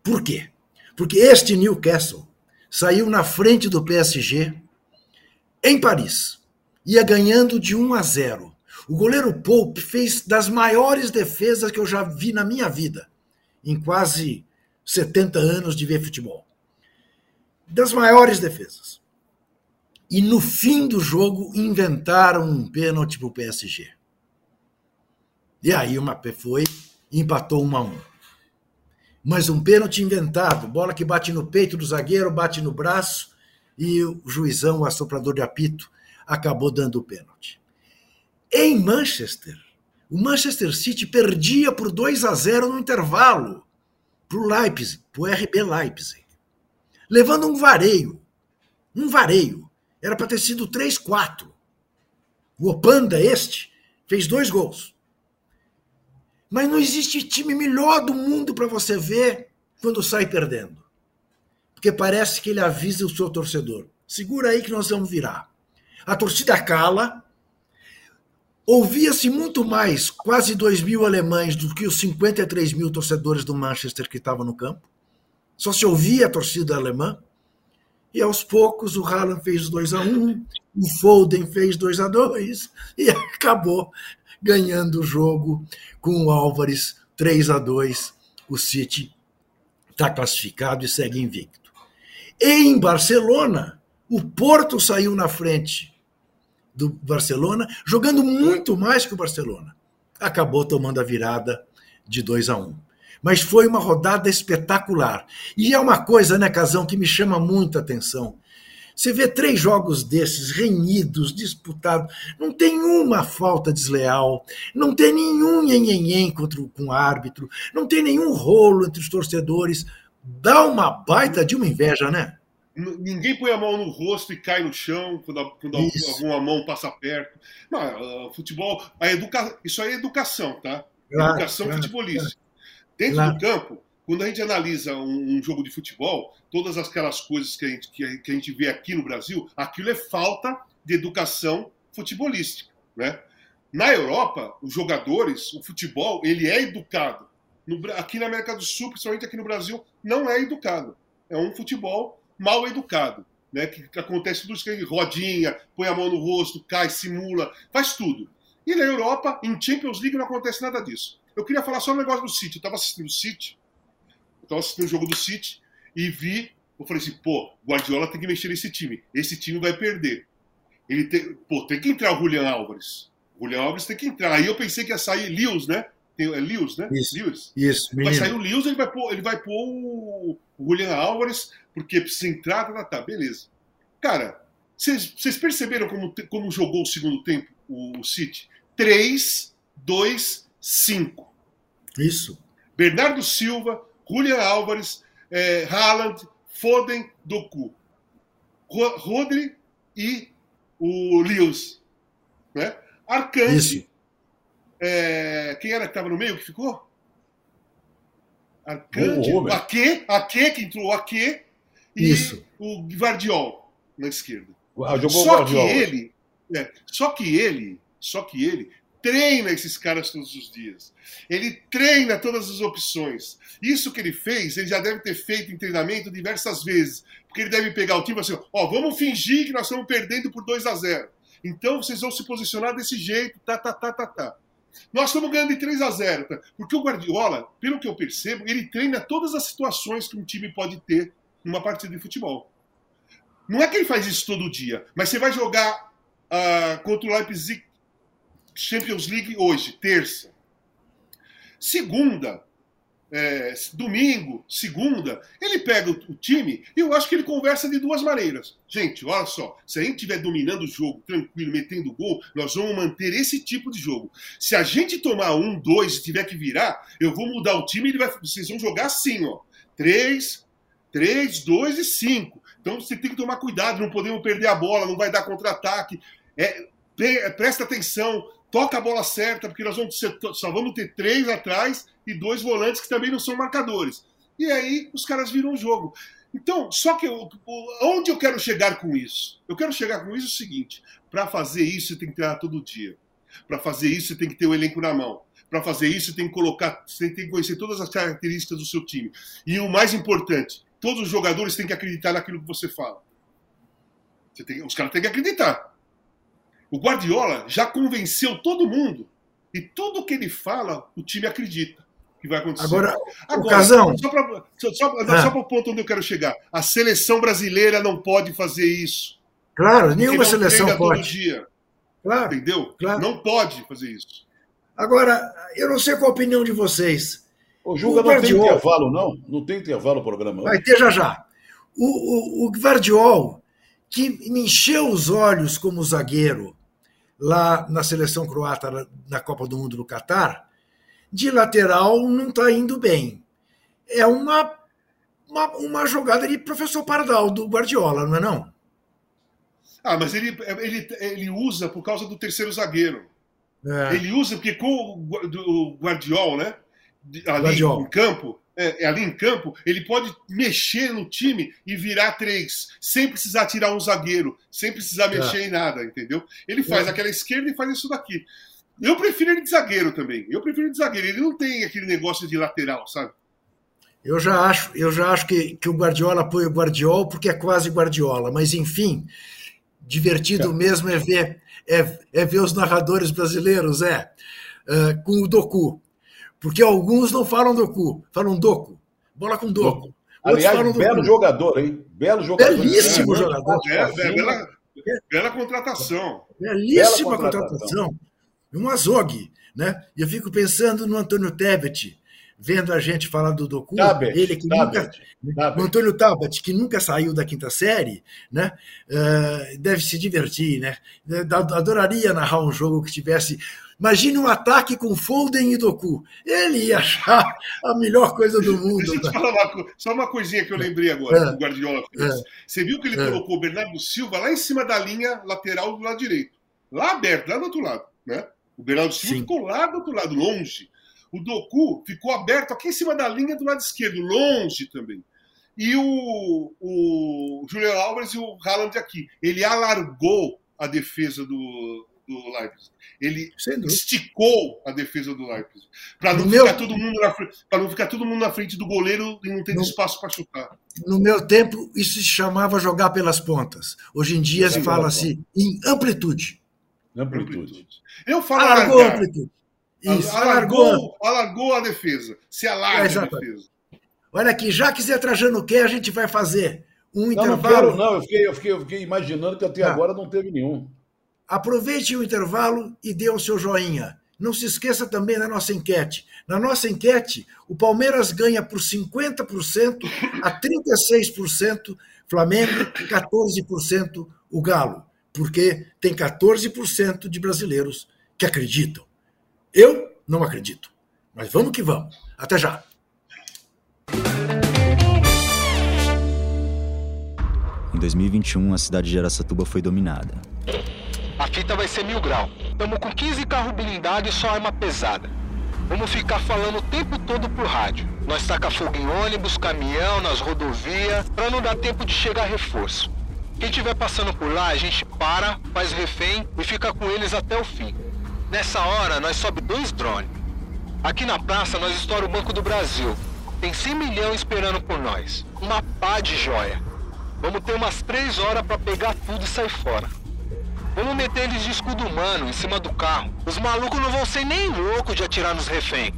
Por quê? Porque este Newcastle saiu na frente do PSG em Paris, ia ganhando de 1 a 0. O goleiro Pope fez das maiores defesas que eu já vi na minha vida em quase 70 anos de ver futebol. Das maiores defesas. e no fim do jogo inventaram um pênalti para o PSG. E aí o Mbappé foi e empatou um a um. Mas um pênalti inventado, bola que bate no peito do zagueiro, bate no braço e o juizão, o assoprador de apito, acabou dando o pênalti. Em Manchester, o Manchester City perdia por 2 a 0 no intervalo para o Leipzig, para o RB Leipzig, levando um vareio. Um vareio. Era para ter sido 3-4. O Opanda, este, fez dois gols. Mas não existe time melhor do mundo para você ver quando sai perdendo. Porque parece que ele avisa o seu torcedor: segura aí que nós vamos virar. A torcida cala. Ouvia-se muito mais, quase 2 mil alemães, do que os 53 mil torcedores do Manchester que estavam no campo. Só se ouvia a torcida alemã. E aos poucos o Haaland fez 2 a 1 um, o Foden fez 2 a 2 e acabou ganhando o jogo com o Álvares 3 a 2 O City está classificado e segue invicto. Em Barcelona, o Porto saiu na frente do Barcelona, jogando muito mais que o Barcelona. Acabou tomando a virada de 2 a 1 mas foi uma rodada espetacular. E é uma coisa, né, Casão, que me chama muita atenção. Você vê três jogos desses renhidos, disputados, não tem uma falta desleal, não tem nenhum nhenhenhen contra com o árbitro, não tem nenhum rolo entre os torcedores. Dá uma baita de uma inveja, né? Ninguém põe a mão no rosto e cai no chão quando, quando alguma mão passa perto. Não, uh, futebol, a educa... isso aí é educação, tá? Claro, educação claro, futebolística. Claro. Dentro claro. do campo, quando a gente analisa um, um, jogo de futebol, todas aquelas coisas que a, gente, que, a, que a gente vê aqui no Brasil, aquilo é falta de educação futebolística. Né? Na Europa, os jogadores, o futebol, ele é educado. No, aqui na América do Sul, principalmente aqui no Brasil, não é educado. É um futebol mal educado. Né, que, que acontece tudo isso que rodinha, põe a mão no rosto, cai, simula, faz tudo. E na Europa, em Champions League, não acontece nada disso. Eu queria falar só um negócio do City. Eu estava assistindo o City estava assistindo o jogo do City e vi, eu falei assim, pô, Guardiola tem que mexer nesse time. Esse time vai perder. Ele tem, pô, tem que entrar o Julian Álvares. O Julian Álvares tem que entrar. Aí eu pensei que ia sair Lewis, né? Tem, é Lewis, né? Isso. Lewis. Isso, vai sair o Lewis, ele vai pôr, ele vai pôr o, o Julian Álvares, porque precisa entrar, tá, tá, tá beleza. Cara, vocês perceberam como, como jogou o segundo tempo o, o City? 3, 2, 5. Isso. Bernardo Silva, Julian Álvares, é, Haaland, Foden, Doku. Rodri e o Lewis. Né? Arcante. É, quem era que estava no meio que ficou? Arcante. O Ake, Ake, que entrou o Ake. E Isso. o Guardiol na esquerda. Ah, só que ele. É, só que ele. Só que ele treina esses caras todos os dias. Ele treina todas as opções. Isso que ele fez, ele já deve ter feito em treinamento diversas vezes. Porque ele deve pegar o time assim: ó, vamos fingir que nós estamos perdendo por 2 a 0 Então vocês vão se posicionar desse jeito, tá, tá, tá, tá, tá. Nós estamos ganhando de 3 a 0 tá? Porque o Guardiola, pelo que eu percebo, ele treina todas as situações que um time pode ter numa partida de futebol. Não é que ele faz isso todo dia, mas você vai jogar uh, contra o Leipzig Champions League hoje, terça. Segunda, é, domingo, segunda, ele pega o, time e eu acho que ele conversa de duas maneiras. Gente, olha só, se a gente estiver dominando o jogo, tranquilo, metendo gol, nós vamos manter esse tipo de jogo. Se a gente tomar um, dois e tiver que virar, eu vou mudar o time e vocês vão jogar assim, ó. Três, três, dois e cinco. Então você tem que tomar cuidado, não podemos perder a bola, não vai dar contra-ataque. É, presta atenção, toca a bola certa, porque nós vamos ser, só vamos ter três atrás e dois volantes que também não são marcadores. E aí os caras viram o jogo. Então, só que eu, onde eu quero chegar com isso? Eu quero chegar com isso o seguinte: para fazer isso, você tem que treinar todo dia. Para fazer isso, você tem que ter o elenco na mão. Para fazer isso, você tem que colocar, você tem que conhecer todas as características do seu time. E o mais importante, todos os jogadores têm que acreditar naquilo que você fala. Você tem, os caras têm que acreditar. O Guardiola já convenceu todo mundo. E tudo que ele fala, o time acredita que vai acontecer. Agora, Agora o Casão... Só para ah. o ponto onde eu quero chegar. A seleção brasileira não pode fazer isso. Claro, nenhuma seleção pode. Dia. Claro. Entendeu? Claro. Não pode fazer isso. Agora, eu não sei qual a opinião de vocês. O Juga o não tem intervalo, não? Não tem intervalo o programa. Vai ter já já. O, o, o Guardiol, que me encheu os olhos como zagueiro lá na seleção croata na Copa do Mundo no Catar, de lateral não está indo bem. É uma, uma, uma, jogada de professor Pardal, do Guardiola, não é não? Ah, mas ele, ele, ele usa por causa do terceiro zagueiro. É. Ele usa porque com o Guardiola, né? Ali Guardiola. em campo, é, ali em campo, ele pode mexer no time e virar três, sem precisar tirar um zagueiro, sem precisar é. mexer é. em nada, entendeu? Ele faz é. aquela esquerda e faz isso daqui. Eu prefiro ele de zagueiro também. Eu prefiro ele de zagueiro. Ele não tem aquele negócio de lateral, sabe? Eu já acho, eu já acho que, que o Guardiola apoia o Guardiola porque é quase Guardiola, mas enfim, divertido é. mesmo é ver, é, é, ver os narradores brasileiros, é, uh, com o Doku. Porque alguns não falam Doku, falam Doku. Bola com Doku. Aliás, belo Doku. jogador, hein? Belo jogador. Belíssimo é, jogador. É, bela, bela contratação. Belíssima bela contratação. contratação. Um azog, né? E eu fico pensando no Antônio Tebet, vendo a gente falar do Doku, Tabet, ele que Tabet, nunca, Tabet. o Antônio Tabet, que nunca saiu da quinta série, né? Uh, deve se divertir, né? Adoraria narrar um jogo que tivesse Imagine um ataque com Foden e Doku. Ele ia achar a melhor coisa do mundo. Deixa eu te falar uma, só uma coisinha que eu lembrei agora, é, o Guardiola fez. É, Você viu que ele é. colocou o Bernardo Silva lá em cima da linha lateral do lado direito. Lá aberto, lá do outro lado. Né? O Bernardo Silva Sim. ficou lá do outro lado, longe. O Doku ficou aberto aqui em cima da linha do lado esquerdo, longe também. E o, o Julian Alves e o Haaland aqui. Ele alargou a defesa do, do Leipzig. Ele esticou a defesa do Leipzig. Para não, ficar todo mundo na frente, não ficar todo mundo na frente do goleiro e não ter no, espaço para chutar. No meu tempo, isso se chamava jogar pelas pontas. Hoje em dia se fala assim em amplitude. Amplitude. Eu falo alargou alargar. amplitude. Isso, alargou, alargou, alargou a defesa. Se alarga é, a defesa. Olha aqui, já que Zé Trajano quer, a gente vai fazer um não, intervalo. Não, quero, não. Eu fiquei, eu, fiquei, eu fiquei imaginando que até ah. agora não teve nenhum. Aproveite o intervalo e dê o seu joinha. Não se esqueça também da nossa enquete. Na nossa enquete, o Palmeiras ganha por 50% a 36%, Flamengo 14% o Galo, porque tem 14% de brasileiros que acreditam. Eu não acredito. Mas vamos que vamos. Até já. Em 2021, a cidade de Aracatuba foi dominada a fita vai ser mil grau. Tamo com 15 carros blindados e só arma pesada. Vamos ficar falando o tempo todo por rádio. Nós taca fogo em ônibus, caminhão, nas rodovias, pra não dar tempo de chegar reforço. Quem tiver passando por lá, a gente para, faz refém e fica com eles até o fim. Nessa hora, nós sobe dois drones. Aqui na praça, nós estoura o Banco do Brasil. Tem 100 milhões esperando por nós. Uma pá de joia. Vamos ter umas três horas para pegar tudo e sair fora. Vamos meter eles de escudo humano em cima do carro. Os malucos não vão ser nem loucos de atirar nos reféns.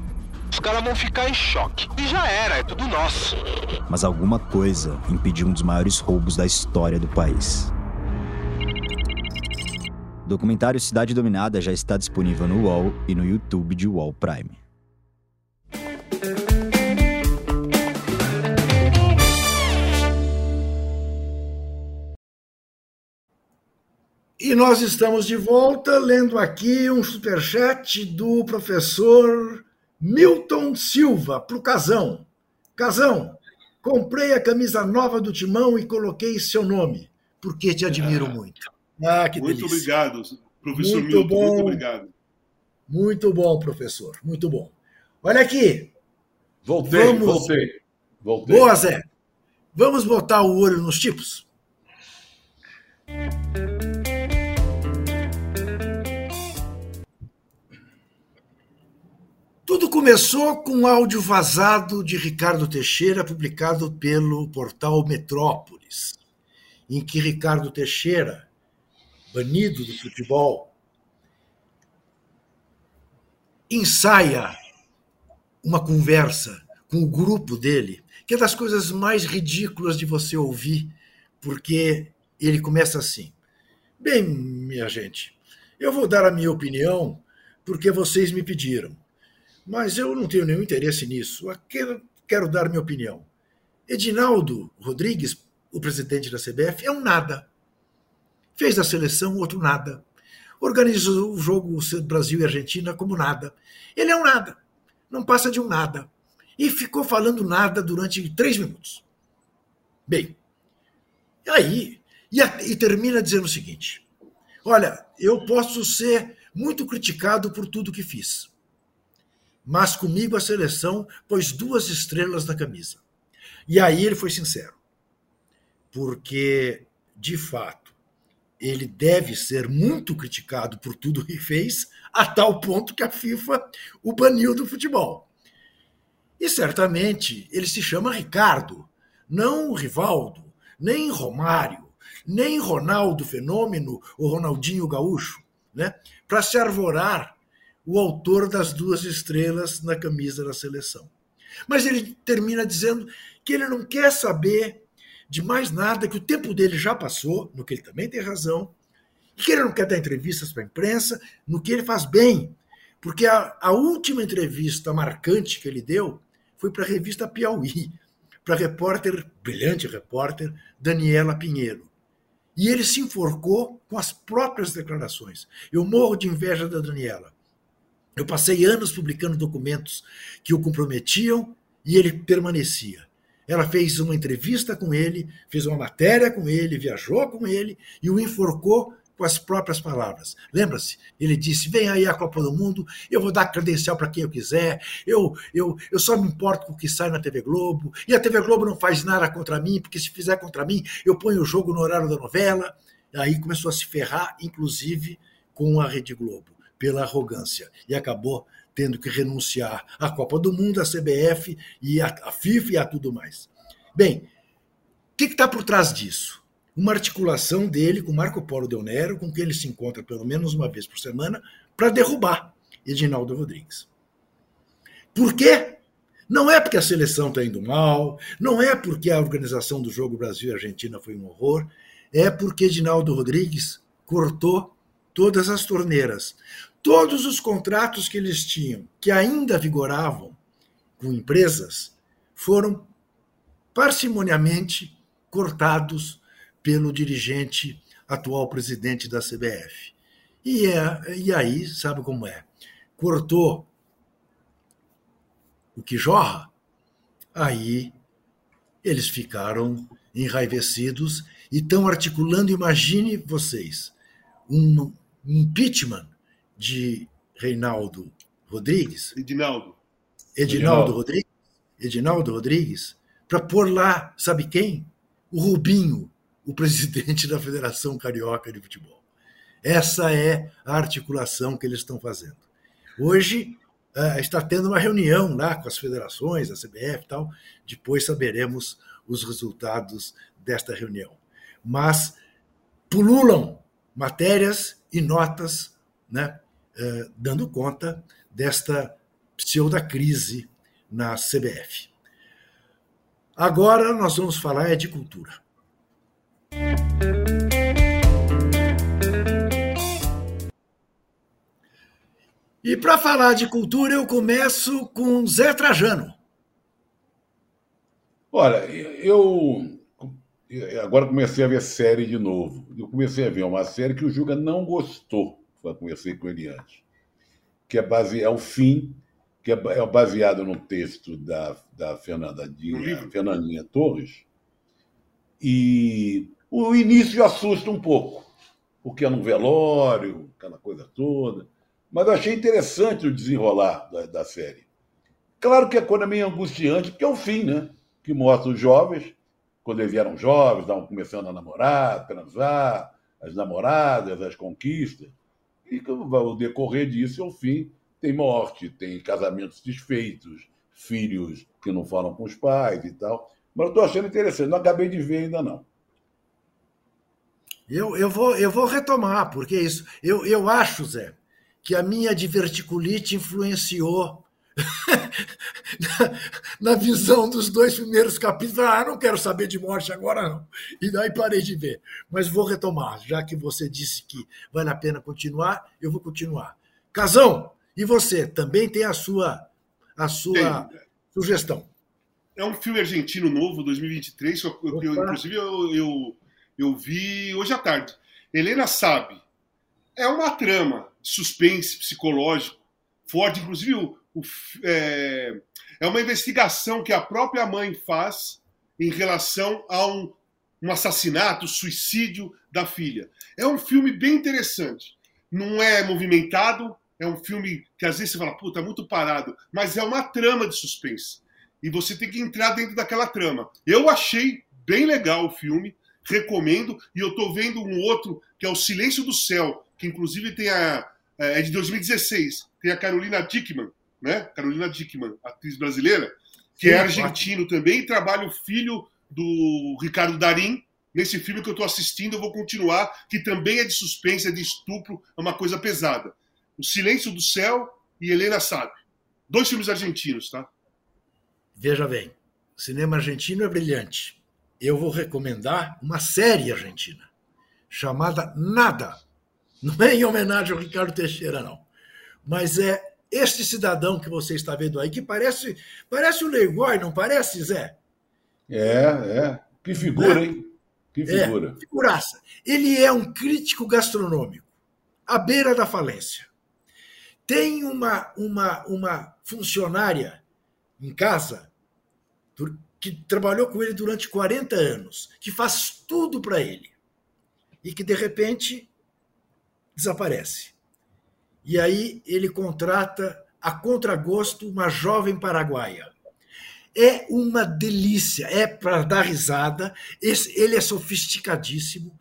Os caras vão ficar em choque. E já era, é tudo nosso. Mas alguma coisa impediu um dos maiores roubos da história do país. O documentário Cidade Dominada já está disponível no UOL e no YouTube de UOL Prime. E nós estamos de volta lendo aqui um superchat do professor Milton Silva para o Casão. Casão, comprei a camisa nova do Timão e coloquei seu nome, porque te admiro ah, muito. Ah, que muito delícia. obrigado, professor muito Milton, bom, muito obrigado. Muito bom, professor, muito bom. Olha aqui. Voltei, vamos... voltei, voltei. Boa, Zé. Vamos botar o olho nos tipos? Tudo começou com um áudio vazado de Ricardo Teixeira, publicado pelo portal Metrópolis, em que Ricardo Teixeira, banido do futebol, ensaia uma conversa com o grupo dele, que é das coisas mais ridículas de você ouvir, porque ele começa assim: Bem, minha gente, eu vou dar a minha opinião porque vocês me pediram. Mas eu não tenho nenhum interesse nisso. Quero dar minha opinião. Edinaldo Rodrigues, o presidente da CBF, é um nada. Fez a seleção outro nada. Organizou o jogo Brasil e Argentina como nada. Ele é um nada. Não passa de um nada. E ficou falando nada durante três minutos. Bem, aí, e, e termina dizendo o seguinte: Olha, eu posso ser muito criticado por tudo que fiz. Mas comigo a seleção pôs duas estrelas na camisa. E aí ele foi sincero. Porque, de fato, ele deve ser muito criticado por tudo que fez, a tal ponto que a FIFA o baniu do futebol. E certamente ele se chama Ricardo, não Rivaldo, nem Romário, nem Ronaldo Fenômeno ou Ronaldinho Gaúcho, né? para se arvorar o autor das duas estrelas na camisa da seleção. Mas ele termina dizendo que ele não quer saber de mais nada, que o tempo dele já passou, no que ele também tem razão, que ele não quer dar entrevistas para a imprensa, no que ele faz bem. Porque a, a última entrevista marcante que ele deu foi para a revista Piauí, para a repórter, brilhante repórter, Daniela Pinheiro. E ele se enforcou com as próprias declarações. Eu morro de inveja da Daniela. Eu passei anos publicando documentos que o comprometiam e ele permanecia. Ela fez uma entrevista com ele, fez uma matéria com ele, viajou com ele e o enforcou com as próprias palavras. Lembra-se? Ele disse: Vem aí a Copa do Mundo, eu vou dar credencial para quem eu quiser, eu, eu, eu só me importo com o que sai na TV Globo, e a TV Globo não faz nada contra mim, porque se fizer contra mim, eu ponho o jogo no horário da novela. Aí começou a se ferrar, inclusive com a Rede Globo, pela arrogância, e acabou tendo que renunciar à Copa do Mundo, à CBF e à FIFA e a tudo mais. Bem, o que está por trás disso? uma articulação dele com Marco Polo Del Nero, com quem ele se encontra pelo menos uma vez por semana, para derrubar Edinaldo Rodrigues. Por quê? Não é porque a seleção está indo mal, não é porque a organização do jogo Brasil e Argentina foi um horror, é porque Edinaldo Rodrigues cortou todas as torneiras. Todos os contratos que eles tinham, que ainda vigoravam com empresas, foram parcimoniamente cortados pelo dirigente atual presidente da CBF. E, é, e aí, sabe como é? Cortou o que jorra, aí eles ficaram enraivecidos e estão articulando, imagine vocês, um impeachment de Reinaldo Rodrigues. Edinaldo. Edinaldo, Edinaldo. Rodrigues. Edinaldo Rodrigues, para pôr lá, sabe quem? O Rubinho, o presidente da Federação Carioca de Futebol. Essa é a articulação que eles estão fazendo. Hoje uh, está tendo uma reunião lá com as federações, a CBF e tal. Depois saberemos os resultados desta reunião. Mas pululam matérias e notas, né, uh, dando conta desta pseudo-crise na CBF. Agora nós vamos falar é de cultura. E para falar de cultura, eu começo com Zé Trajano. Olha, eu agora comecei a ver série de novo. Eu comecei a ver uma série que o Juga não gostou. Eu conversei com ele antes. Que é, base, é o fim, que é, é baseado no texto da, da Fernandinha, Fernandinha Torres. E o início assusta um pouco, porque é num velório, aquela coisa toda. Mas eu achei interessante o desenrolar da, da série. Claro que a coisa é meio angustiante, porque é o fim, né? Que mostra os jovens, quando eles eram jovens, estavam começando a namorar, transar, as namoradas, as conquistas. E o decorrer disso é o fim. Tem morte, tem casamentos desfeitos, filhos que não falam com os pais e tal. Mas eu estou achando interessante. Não acabei de ver ainda não. Eu, eu, vou, eu vou retomar, porque isso. Eu, eu acho, Zé, que a minha diverticulite influenciou na, visão dos dois primeiros capítulos, ah, não quero saber de morte agora não. E daí parei de ver. Mas vou retomar, já que você disse que vale a pena continuar, eu vou continuar. Casão, e você também tem a sua a sua sugestão? É um filme argentino novo, 2023, que eu, eu, inclusive eu, eu, eu vi hoje à tarde. Helena sabe. É uma trama de suspense psicológico forte, inclusive o, é, é, uma investigação que a própria mãe faz em relação a um, um assassinato, suicídio da filha. É um filme bem interessante. Não é movimentado, é um filme que às vezes você fala, puta, muito parado, mas é uma trama de suspense. E você tem que entrar dentro daquela trama. Eu achei bem legal o filme, recomendo, e eu tô vendo um outro que é O Silêncio do Céu, que inclusive tem a. É, é de 2016, tem a Carolina Dickman, né? Carolina Dickman, atriz brasileira, que é argentino também, e trabalha o filho do Ricardo Darim. Nesse filme que eu estou assistindo, eu vou continuar, que também é de suspense, é de estupro, é uma coisa pesada. O Silêncio do Céu e Helena Sabe. Dois filmes argentinos, tá? Veja bem, o cinema argentino é brilhante. Eu vou recomendar uma série argentina chamada Nada. Não é em homenagem ao Ricardo Teixeira, não. Mas é este cidadão que você está vendo aí, que parece, parece o Leigói, não parece, Zé? É, é. Que figura, é. hein? Que figura. É, figuraça. Ele é um crítico gastronômico, à beira da falência. Tem uma, uma, uma funcionária em casa que trabalhou com ele durante 40 anos, que faz tudo para ele e que de repente desaparece. E aí ele contrata a contragosto uma jovem paraguaia. É uma delícia, é para dar risada. ele é sofisticadíssimo.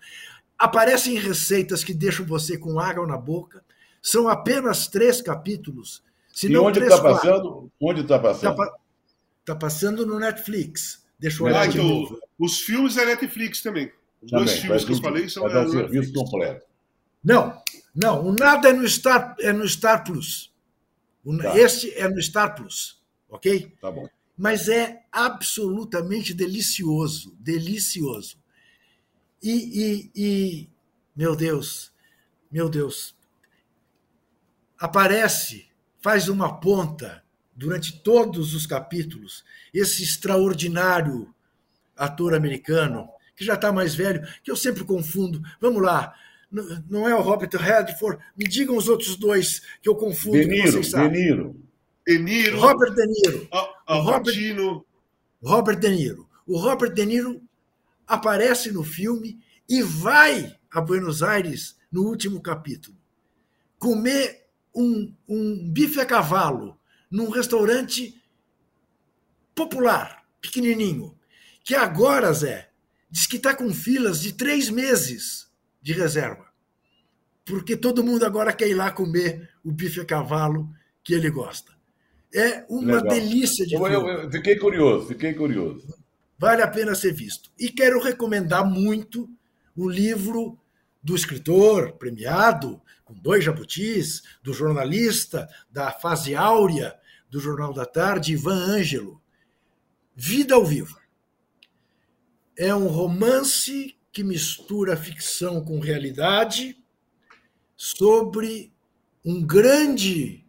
Aparecem receitas que deixam você com água na boca. São apenas três capítulos. Se e onde está passando? Onde está passando? Está tá passando no Netflix. Deixa eu olhar ah, de então, novo. Os filmes é Netflix também. Os também, dois filmes que eu falei são. Vai dar um serviço completo. Não, não, o nada é no Star, é no Star Plus. O, tá. Este é no Star Plus, ok? Tá bom. Mas é absolutamente delicioso, delicioso. E, e, e, meu Deus, meu Deus, aparece, faz uma ponta durante todos os capítulos, esse extraordinário ator americano, que já está mais velho, que eu sempre confundo. Vamos lá, não é o Robert Redford. Me digam os outros dois que eu confundo. De Niro, vocês sabem. De Niro. De Niro. Robert De Niro. o Robert, Robert De Niro. O Robert De Niro aparece no filme e vai a Buenos Aires no último capítulo comer um, um bife a cavalo num restaurante popular, pequenininho, que agora, Zé, diz que está com filas de três meses de reserva. Porque todo mundo agora quer ir lá comer o bife a cavalo que ele gosta. É uma Legal. delícia de eu, eu, eu, Fiquei curioso, fiquei curioso. Vale a pena ser visto. E quero recomendar muito o livro do escritor premiado, com dois jabutis, do jornalista da fase áurea do Jornal da Tarde, Ivan Ângelo. Vida ao Vivo. É um romance que mistura ficção com realidade sobre um grande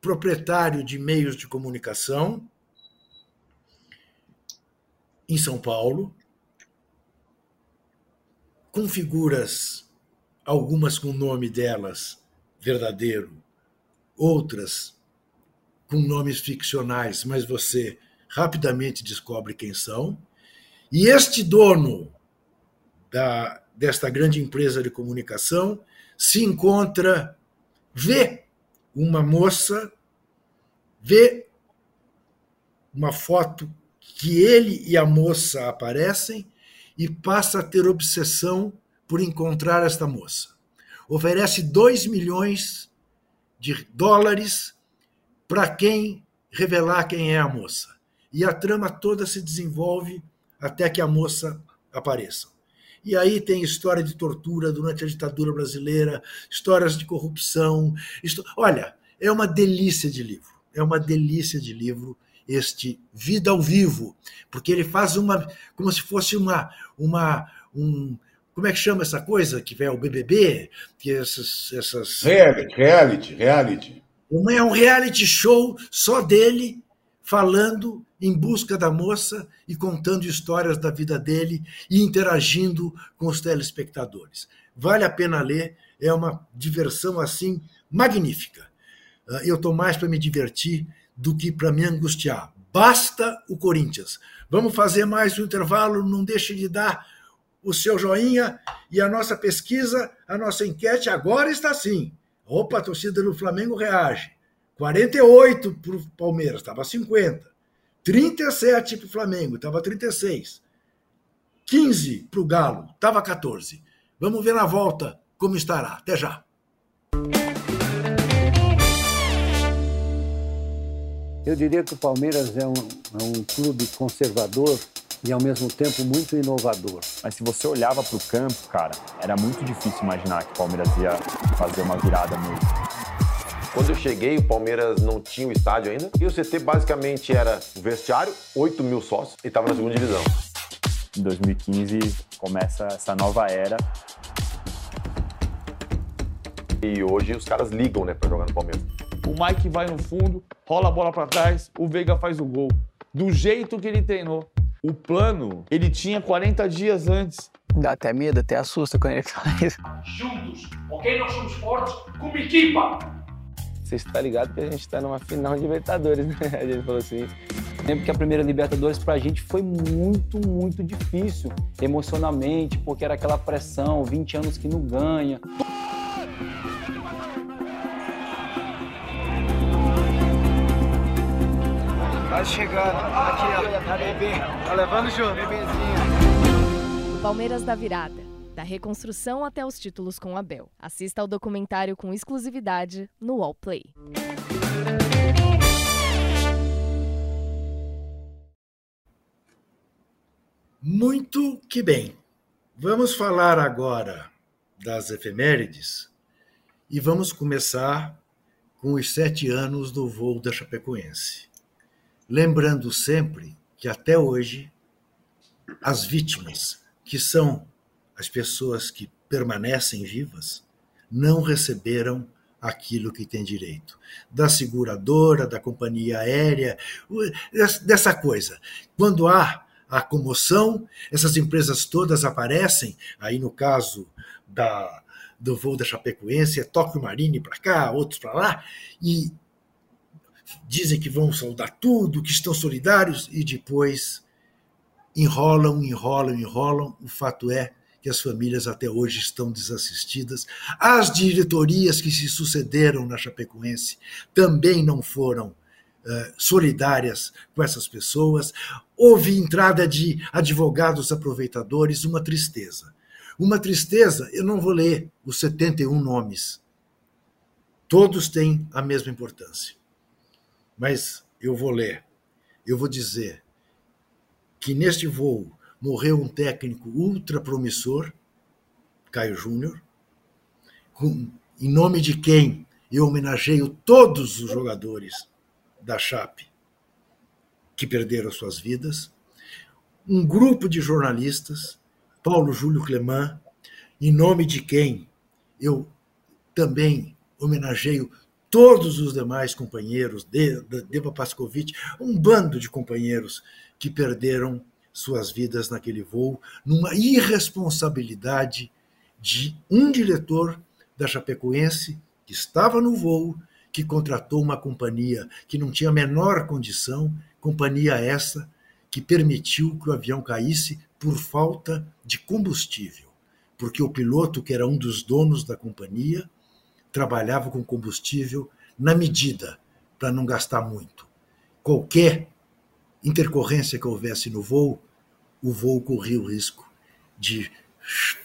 proprietário de meios de comunicação em São Paulo, com figuras, algumas com o nome delas verdadeiro, outras com nomes ficcionais, mas você rapidamente descobre quem são. E este dono da, desta grande empresa de comunicação se encontra, vê uma moça, vê uma foto que ele e a moça aparecem e passa a ter obsessão por encontrar esta moça. Oferece 2 milhões de dólares para quem revelar quem é a moça. E a trama toda se desenvolve até que a moça apareça. E aí tem história de tortura durante a ditadura brasileira, histórias de corrupção. Olha, é uma delícia de livro. é uma delícia de livro este Vida ao Vivo, porque ele faz uma como se fosse uma uma um como é que chama essa coisa que é o BBB, que essas essas reality, reality, reality. É um reality show só dele falando em busca da moça e contando histórias da vida dele e interagindo com os telespectadores. Vale a pena ler, é uma diversão assim magnífica. Ah, eu estou mais para me divertir do que para me angustiar. Basta o Corinthians. Vamos fazer mais um intervalo, não deixe de dar o seu joinha e a nossa pesquisa, a nossa enquete agora está assim. Opa, a torcida do Flamengo reage. 48 para o Palmeiras, estava 50. 37 para o Flamengo, estava 36. 15 para o Galo, estava 14. Vamos ver na volta como estará. Até já. Eu diria que o Palmeiras é um, é um clube conservador e ao mesmo tempo muito inovador. Mas se você olhava para o campo, cara, era muito difícil imaginar que o Palmeiras ia fazer uma virada mesmo. Quando eu cheguei, o Palmeiras não tinha o estádio ainda. E o CT basicamente era o vestiário, 8 mil sócios, e estava na segunda divisão. Em 2015 começa essa nova era. E hoje os caras ligam, né, para jogar no Palmeiras. O Mike vai no fundo, rola a bola para trás, o Veiga faz o gol. Do jeito que ele treinou. O plano, ele tinha 40 dias antes. Dá até medo, até assusta quando ele fala isso. Juntos, ok? Nós somos fortes como equipa. Você está ligado que a gente está numa final de Libertadores, né? A gente falou assim. Lembro que a primeira Libertadores para a gente foi muito, muito difícil, emocionalmente, porque era aquela pressão, 20 anos que não ganha. Quase chegando. Aqui, ó. Tá bebê. Tá levando junto. Bebezinho. Palmeiras da Virada. Da reconstrução até os títulos com Abel. Assista ao documentário com exclusividade no Allplay. Muito que bem. Vamos falar agora das efemérides e vamos começar com os sete anos do voo da Chapecoense lembrando sempre que até hoje as vítimas, que são as pessoas que permanecem vivas, não receberam aquilo que tem direito. Da seguradora, da companhia aérea, dessa coisa. Quando há a comoção, essas empresas todas aparecem, aí no caso da, do voo da Chapecoense, é Tóquio Marine para cá, outros para lá, e dizem que vão saudar tudo, que estão solidários e depois enrolam, enrolam, enrolam. O fato é que as famílias até hoje estão desassistidas. As diretorias que se sucederam na Chapecoense também não foram uh, solidárias com essas pessoas. Houve entrada de advogados aproveitadores, uma tristeza. Uma tristeza, eu não vou ler os 71 nomes. Todos têm a mesma importância mas eu vou ler. Eu vou dizer que neste voo morreu um técnico ultra promissor, Caio Júnior, em nome de quem eu homenageio todos os jogadores da Chape que perderam suas vidas, um grupo de jornalistas, Paulo Júlio Clemã, em nome de quem eu também homenageio todos os demais companheiros, Deva Pascovitch, um bando de companheiros que perderam suas vidas naquele voo, numa irresponsabilidade de um diretor da Chapecoense que estava no voo, que contratou uma companhia que não tinha a menor condição, companhia essa que permitiu que o avião caísse por falta de combustível, porque o piloto, que era um dos donos da companhia, trabalhava com combustível na medida, para não gastar muito. Qualquer intercorrência que houvesse no voo, o voo corria o risco de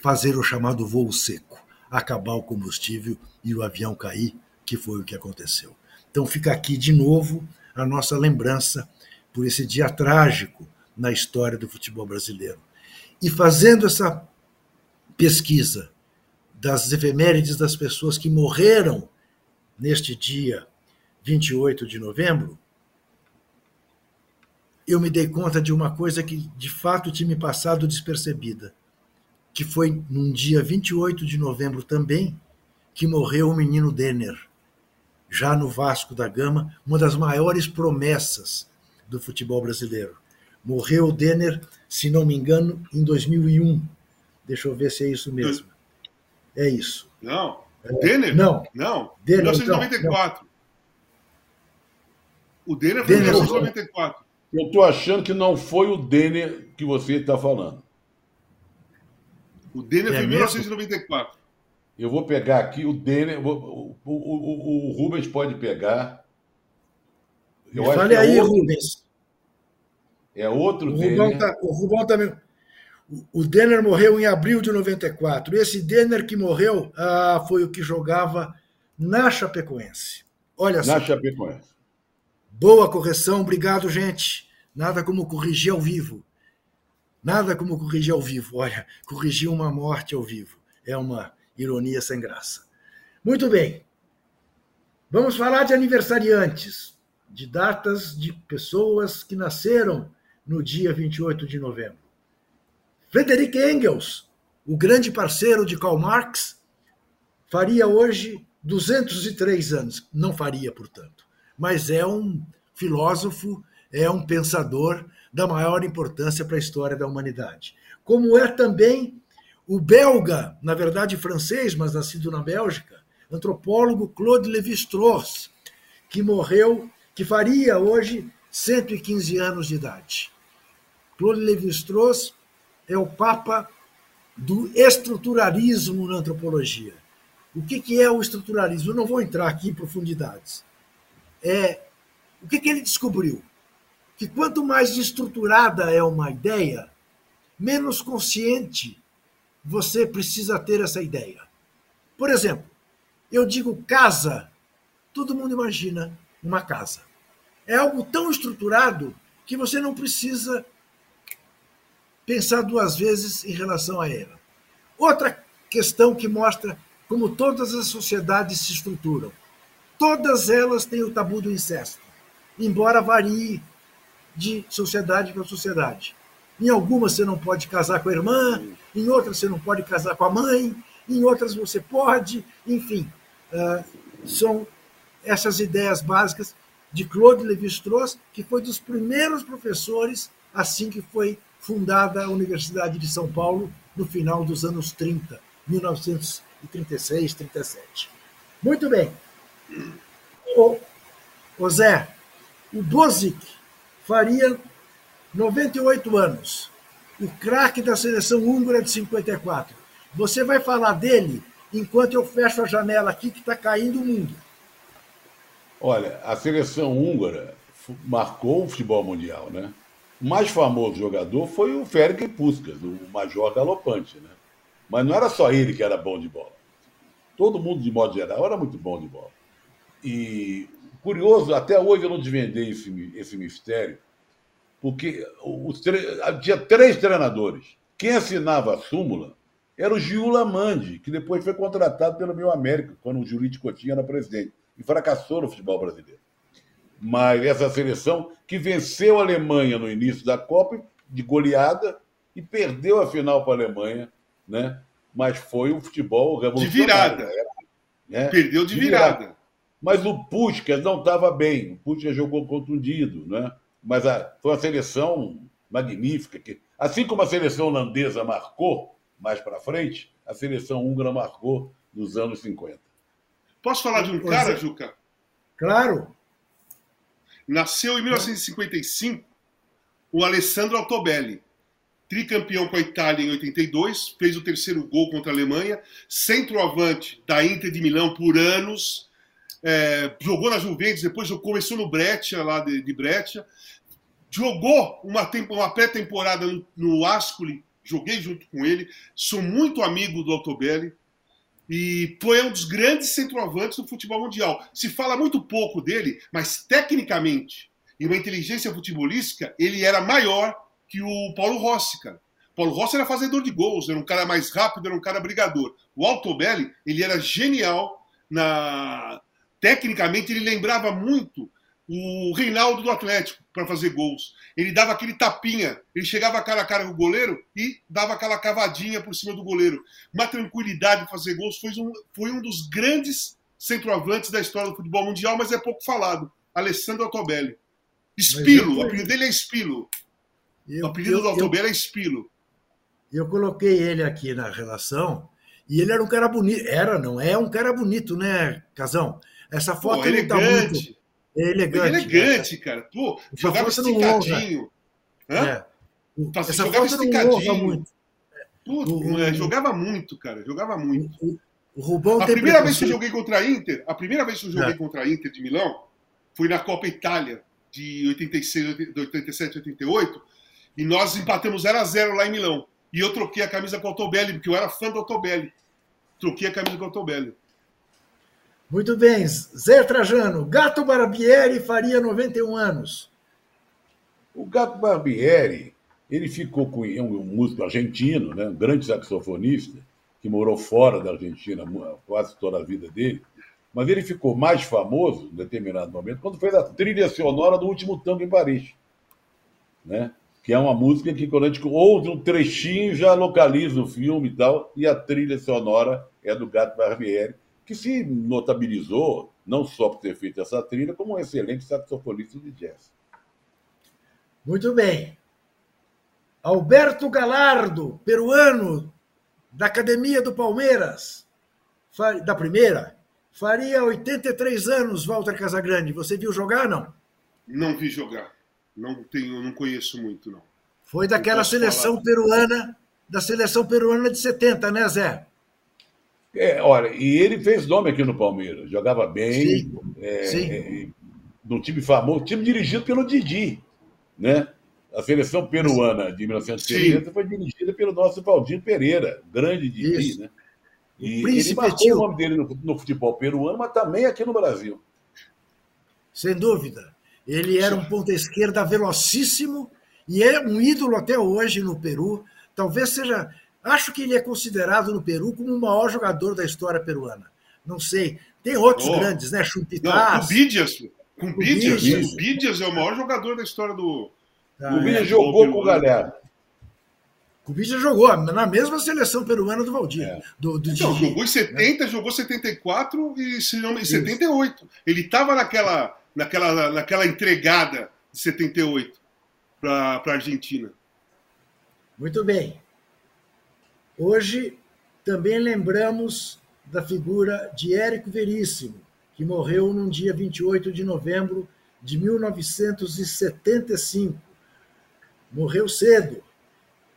fazer o chamado voo seco, acabar o combustível e o avião cair, que foi o que aconteceu. Então fica aqui de novo a nossa lembrança por esse dia trágico na história do futebol brasileiro. E fazendo essa pesquisa das efemérides das pessoas que morreram neste dia 28 de novembro, eu me dei conta de uma coisa que de fato tinha me passado despercebida, que foi num dia 28 de novembro também que morreu o menino Denner, já no Vasco da Gama, uma das maiores promessas do futebol brasileiro. Morreu o Denner, se não me engano, em 2001. Deixa eu ver se é isso mesmo. É isso. Não. Denner? Não. Não. Denner, 1994. Não, O Denner foi em Denner- 1994. Eu tô achando que não foi o Denner que você está falando. O Denner É foi em mesmo? 1994. Eu vou pegar aqui o Denner. O, o, o, o Rubens pode pegar. Eu acho Fale que é aí, outro, Rubens. é outro O Rubão, Denner. tá, o Rubão também. O- O Denner morreu em abril de 94. Esse Denner que morreu ah, foi o que jogava na Chapecoense. Olha só. Na Chapecoense. Boa correção, obrigado, gente. Nada como corrigir ao vivo. Nada como corrigir ao vivo. Olha, corrigir uma morte ao vivo. É uma ironia sem graça. Muito bem. Vamos falar de aniversariantes, de datas de pessoas que nasceram no dia 28 de novembro. Frederick Engels, o grande parceiro de Karl Marx, faria hoje 203 anos. Não faria, portanto, mas é um filósofo, é um pensador da maior importância para a história da humanidade. Como é também o belga, na verdade francês, mas nascido na Bélgica, antropólogo Claude Lévi-Strauss, que morreu, que faria hoje 115 anos de idade. Claude Lévi-Strauss é o papa do estruturalismo na antropologia. O que, é o estruturalismo? Eu não vou entrar aqui em profundidades. É, o que, que ele descobriu? Que quanto mais estruturada é uma ideia, menos consciente você precisa ter essa ideia. Por exemplo, eu digo casa, todo mundo imagina uma casa. É algo tão estruturado que você não precisa pensar duas vezes em relação a ela. Outra questão que mostra como todas as sociedades se estruturam. Todas elas têm o tabu do incesto, embora varie de sociedade para sociedade. Em algumas você não pode casar com a irmã, em outras você não pode casar com a mãe, em outras você pode, enfim. ah, são essas ideias básicas de Claude Lévi-Strauss, que foi dos primeiros professores assim que foi fundada a Universidade de São Paulo no final dos anos 30, 1936, 37. Muito bem. O, o Zé, o Bozic faria 98 anos, o craque da seleção húngara de 54. Você vai falar dele enquanto eu fecho a janela aqui que está caindo o mundo. Olha, a seleção húngara marcou o futebol mundial, né? O mais famoso jogador foi o Ferenc Puskas, o major galopante, né? Mas não era só ele que era bom de bola. Todo mundo, de modo geral, era muito bom de bola. E curioso, até hoje eu não desvendei esse, esse mistério, porque os tinha três treinadores. Quem assinava a súmula era o Gil Lamande, que depois foi contratado pelo Meu América, quando o Jurite Coutinho era presidente, e fracassou no futebol brasileiro. Mas essa seleção que venceu a Alemanha no início da Copa de goleada e perdeu a final para a Alemanha, né? Mas foi um futebol De revolucionário. virada. né? Perdeu de virada. Mas o Puskas não estava bem. O Puskas jogou contundido, né? Mas a- foi uma seleção magnífica. Que, assim como a seleção holandesa marcou mais para frente, a seleção húngara marcou nos anos 50. Posso falar de um Pois cara, é. Juca? Claro, Nasceu em 1955 o Alessandro Altobelli, tricampeão com a Itália em 82, fez o terceiro gol contra a Alemanha, centroavante da Inter de Milão por anos, é, jogou na Juventus, depois começou no Breccia, lá de, de jogou uma, uma pré-temporada no, no Ascoli, joguei junto com ele, sou muito amigo do Altobelli, e foi um dos grandes centroavantes do futebol mundial. Se fala muito pouco dele, mas tecnicamente e uma inteligência futebolística, ele era maior que o Paulo Rossi, cara. Paulo Rossi era fazedor de gols, era um cara mais rápido, era um cara brigador. O Altobelli, ele era genial na tecnicamente ele lembrava muito o Reinaldo do Atlético para fazer gols. Ele dava aquele tapinha, ele chegava cara a cara com o goleiro e dava aquela cavadinha por cima do goleiro. Uma tranquilidade de fazer gols. Foi um, foi um dos grandes centroavantes da história do futebol mundial, mas é pouco falado. Alessandro Altobelli. Espilo, o apelido dele é Espilo. Eu, o apelido eu, do Altobelli é Espilo. Eu coloquei ele aqui na relação e ele era um cara bonito. Era, não é um cara bonito, né, Casão? Essa foto Pô, tá elegante. muito. É elegante. Ele é elegante, cara. Pô, Essa jogava esticadinho. É. Tá, Essa jogava foto honra esticadinho. muito. Puta, O- é, jogava muito, cara. Jogava muito. O Rubão A primeira vez que eu joguei contra a Inter, a primeira vez que eu joguei É. contra a Inter de Milão, foi na Copa Itália de 86, de 87, 88, e nós empatamos 0 a 0 lá em Milão. E eu troquei a camisa com o Altobelli, porque eu era fã do Altobelli. Troquei a camisa com o Altobelli. Muito bem, Zé Trajano. Gato Barbieri faria 91 anos. O Gato Barbieri, ele ficou com é um músico argentino, né, um grande saxofonista, que morou fora da Argentina quase toda a vida dele, mas ele ficou mais famoso, em determinado momento, quando fez a trilha sonora do Último Tango em Paris. Né? Que é uma música que, quando a gente ouve um trechinho, já localiza o filme e tal, e a trilha sonora é do Gato Barbieri, que se notabilizou, não só por ter feito essa trilha, como um excelente saxofonista de jazz. Muito bem. Alberto Galardo, peruano, da Academia do Palmeiras, da primeira, faria 83 anos, Walter Casagrande. Você viu jogar, não? Não vi jogar. Não tenho, não conheço muito, não. Foi daquela seleção falar. peruana, da seleção peruana de 70, né, Zé? É, olha, e ele fez nome aqui no Palmeiras, jogava bem, Sim, é, sim. é, num time famoso, time dirigido pelo Didi, né? A seleção peruana de 1970 foi dirigida pelo nosso Valdir Pereira, grande Didi, Isso. né? E ele marcou tio. o nome dele no, no futebol peruano, mas também aqui no Brasil. Sem dúvida. Ele era um ponta esquerda velocíssimo e é um ídolo até hoje no Peru. Talvez seja. Acho que ele é considerado no Peru como o maior jogador da história peruana. Não sei. Tem outros Oh. grandes, né? Não, Chumpitaz. Cubidias. Cubidias. Cubidias. Cubidias é o maior jogador da história do. Ah, O Vila é. jogou com o. Galhardo. Cubidias jogou na mesma seleção peruana do Valdir. Do, do Então, Didi. jogou em 70, jogou 74 e se não, em 78. Ele estava naquela, naquela, naquela entregada de 78 para a Argentina. Muito bem. Hoje também lembramos da figura de Érico Veríssimo, que morreu no dia 28 de novembro de 1975. Morreu cedo,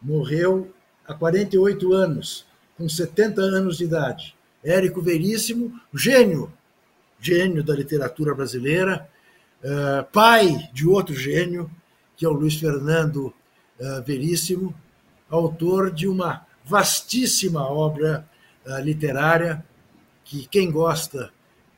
morreu há 48 anos, com 70 anos de idade. Érico Veríssimo, gênio, gênio da literatura brasileira, eh, pai de outro gênio, que é o Luiz Fernando eh, Veríssimo, autor de uma vastíssima obra eh, literária que quem gosta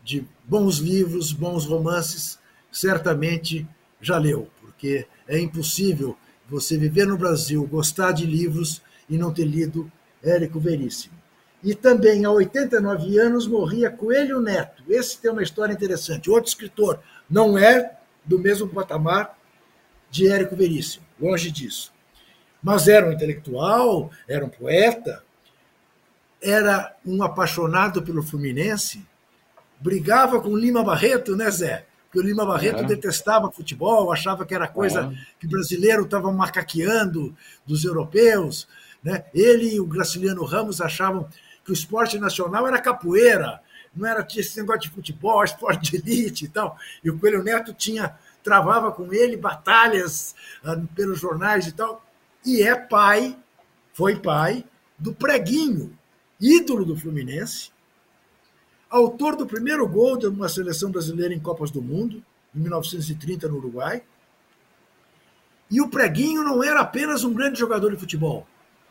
de bons livros, bons romances, certamente já leu, porque é impossível você viver no Brasil, gostar de livros e não ter lido Érico Veríssimo. E também, há 89 anos, morria Coelho Neto. Esse tem uma história interessante. Outro escritor, não é do mesmo patamar de Érico Veríssimo, longe disso. Mas era um intelectual, era um poeta, era um apaixonado pelo Fluminense, brigava com Lima Barreto, né, Zé? Porque o Lima Barreto É. detestava futebol, achava que era coisa É. que o brasileiro estava macaqueando dos europeus. Né? Ele e o Graciliano Ramos achavam que o esporte nacional era capoeira, não era esse negócio de futebol, esporte de elite e tal. E o Coelho Neto tinha travava com ele batalhas ah, pelos jornais e tal. E é pai, foi pai do Preguinho, ídolo do Fluminense, autor do primeiro gol de uma seleção brasileira em Copas do Mundo, em 1930 no Uruguai. E o Preguinho não era apenas um grande jogador de futebol.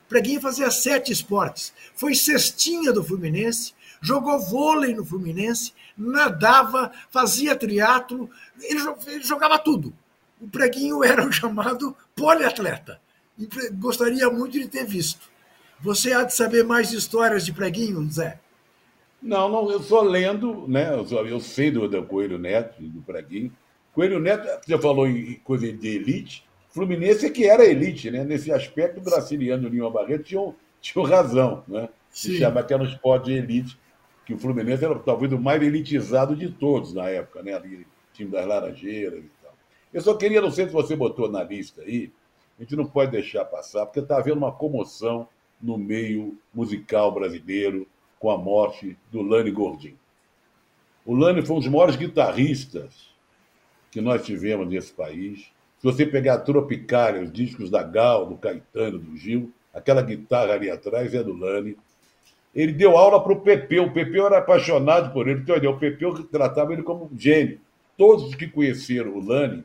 O Preguinho fazia sete esportes. Foi cestinha do Fluminense, jogou vôlei no Fluminense, nadava, fazia triatlo, ele, jo- ele jogava tudo. O Preguinho era o chamado poliatleta. E gostaria muito de ter visto. Você há de saber mais histórias de Preguinho, Zé? Não, não, eu só lendo, né? Eu, só, eu sei do, do Coelho Neto, do Praguinho. Coelho Neto, você falou em coisa de elite. Fluminense é que era elite, né? Nesse aspecto, o Brasiliano e o Lima Barreto tinham, tinham razão, né? Se chama até no esporte de elite, que o Fluminense era talvez o mais elitizado de todos na época, né? Ali, time das Laranjeiras e tal. Eu só queria, não sei se você botou na lista aí, a gente não pode deixar passar, porque está havendo uma comoção no meio musical brasileiro com a morte do Lani Gordinho. O Lani foi um dos maiores guitarristas que nós tivemos nesse país. Se você pegar a Tropicália, os discos da Gal, do Caetano, do Gil, aquela guitarra ali atrás é do Lani. Ele deu aula para o Pepeu. O Pepeu era apaixonado por ele. Então, o Pepeu tratava ele como um gênio. Todos os que conheceram o Lani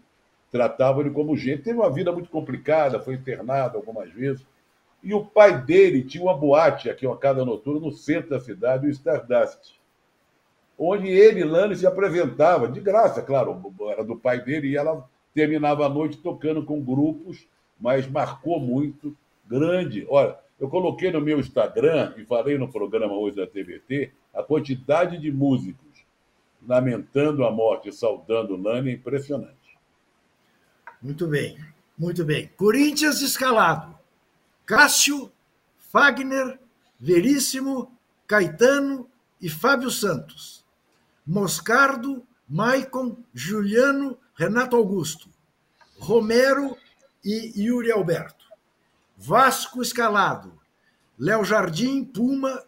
tratavam ele como gênio. Teve uma vida muito complicada, foi internado algumas vezes. E o pai dele tinha uma boate aqui, uma casa noturna, no centro da cidade, o Stardust, onde ele, Lani, se apresentava, de graça, claro, era do pai dele, e ela terminava a noite tocando com grupos, mas marcou muito, grande. Olha, eu coloquei no meu Instagram e falei no programa hoje da TVT a quantidade de músicos lamentando a morte e saudando Lani é impressionante. Muito bem, muito bem. Corinthians escalado. Cássio, Fagner, Veríssimo, Caetano e Fábio Santos. Moscardo, Maicon, Juliano, Renato Augusto. Romero e Yuri Alberto. Vasco escalado. Léo Jardim, Puma,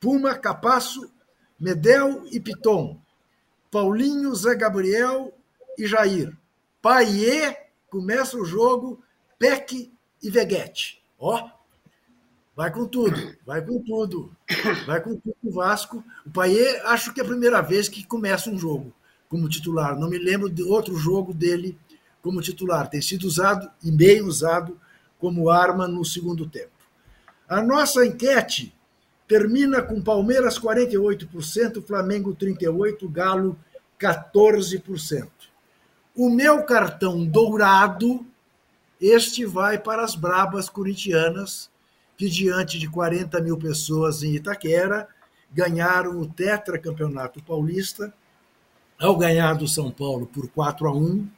Puma, Capasso, Medel e Piton. Paulinho, Zé Gabriel e Jair. Paiê começa o jogo, Peck e Veguete. Ó, vai com tudo, vai com tudo, vai com tudo o Vasco. O Paiê, acho que é a primeira vez que começa um jogo como titular. Não me lembro de outro jogo dele como titular. Tem sido usado e bem usado como arma no segundo tempo. A nossa enquete termina com Palmeiras 48%, Flamengo 38%, Galo 14%. O meu cartão dourado este vai para as brabas corintianas, que diante de 40 mil pessoas em Itaquera, ganharam o tetracampeonato paulista, ao ganhar do São Paulo por 4 a 1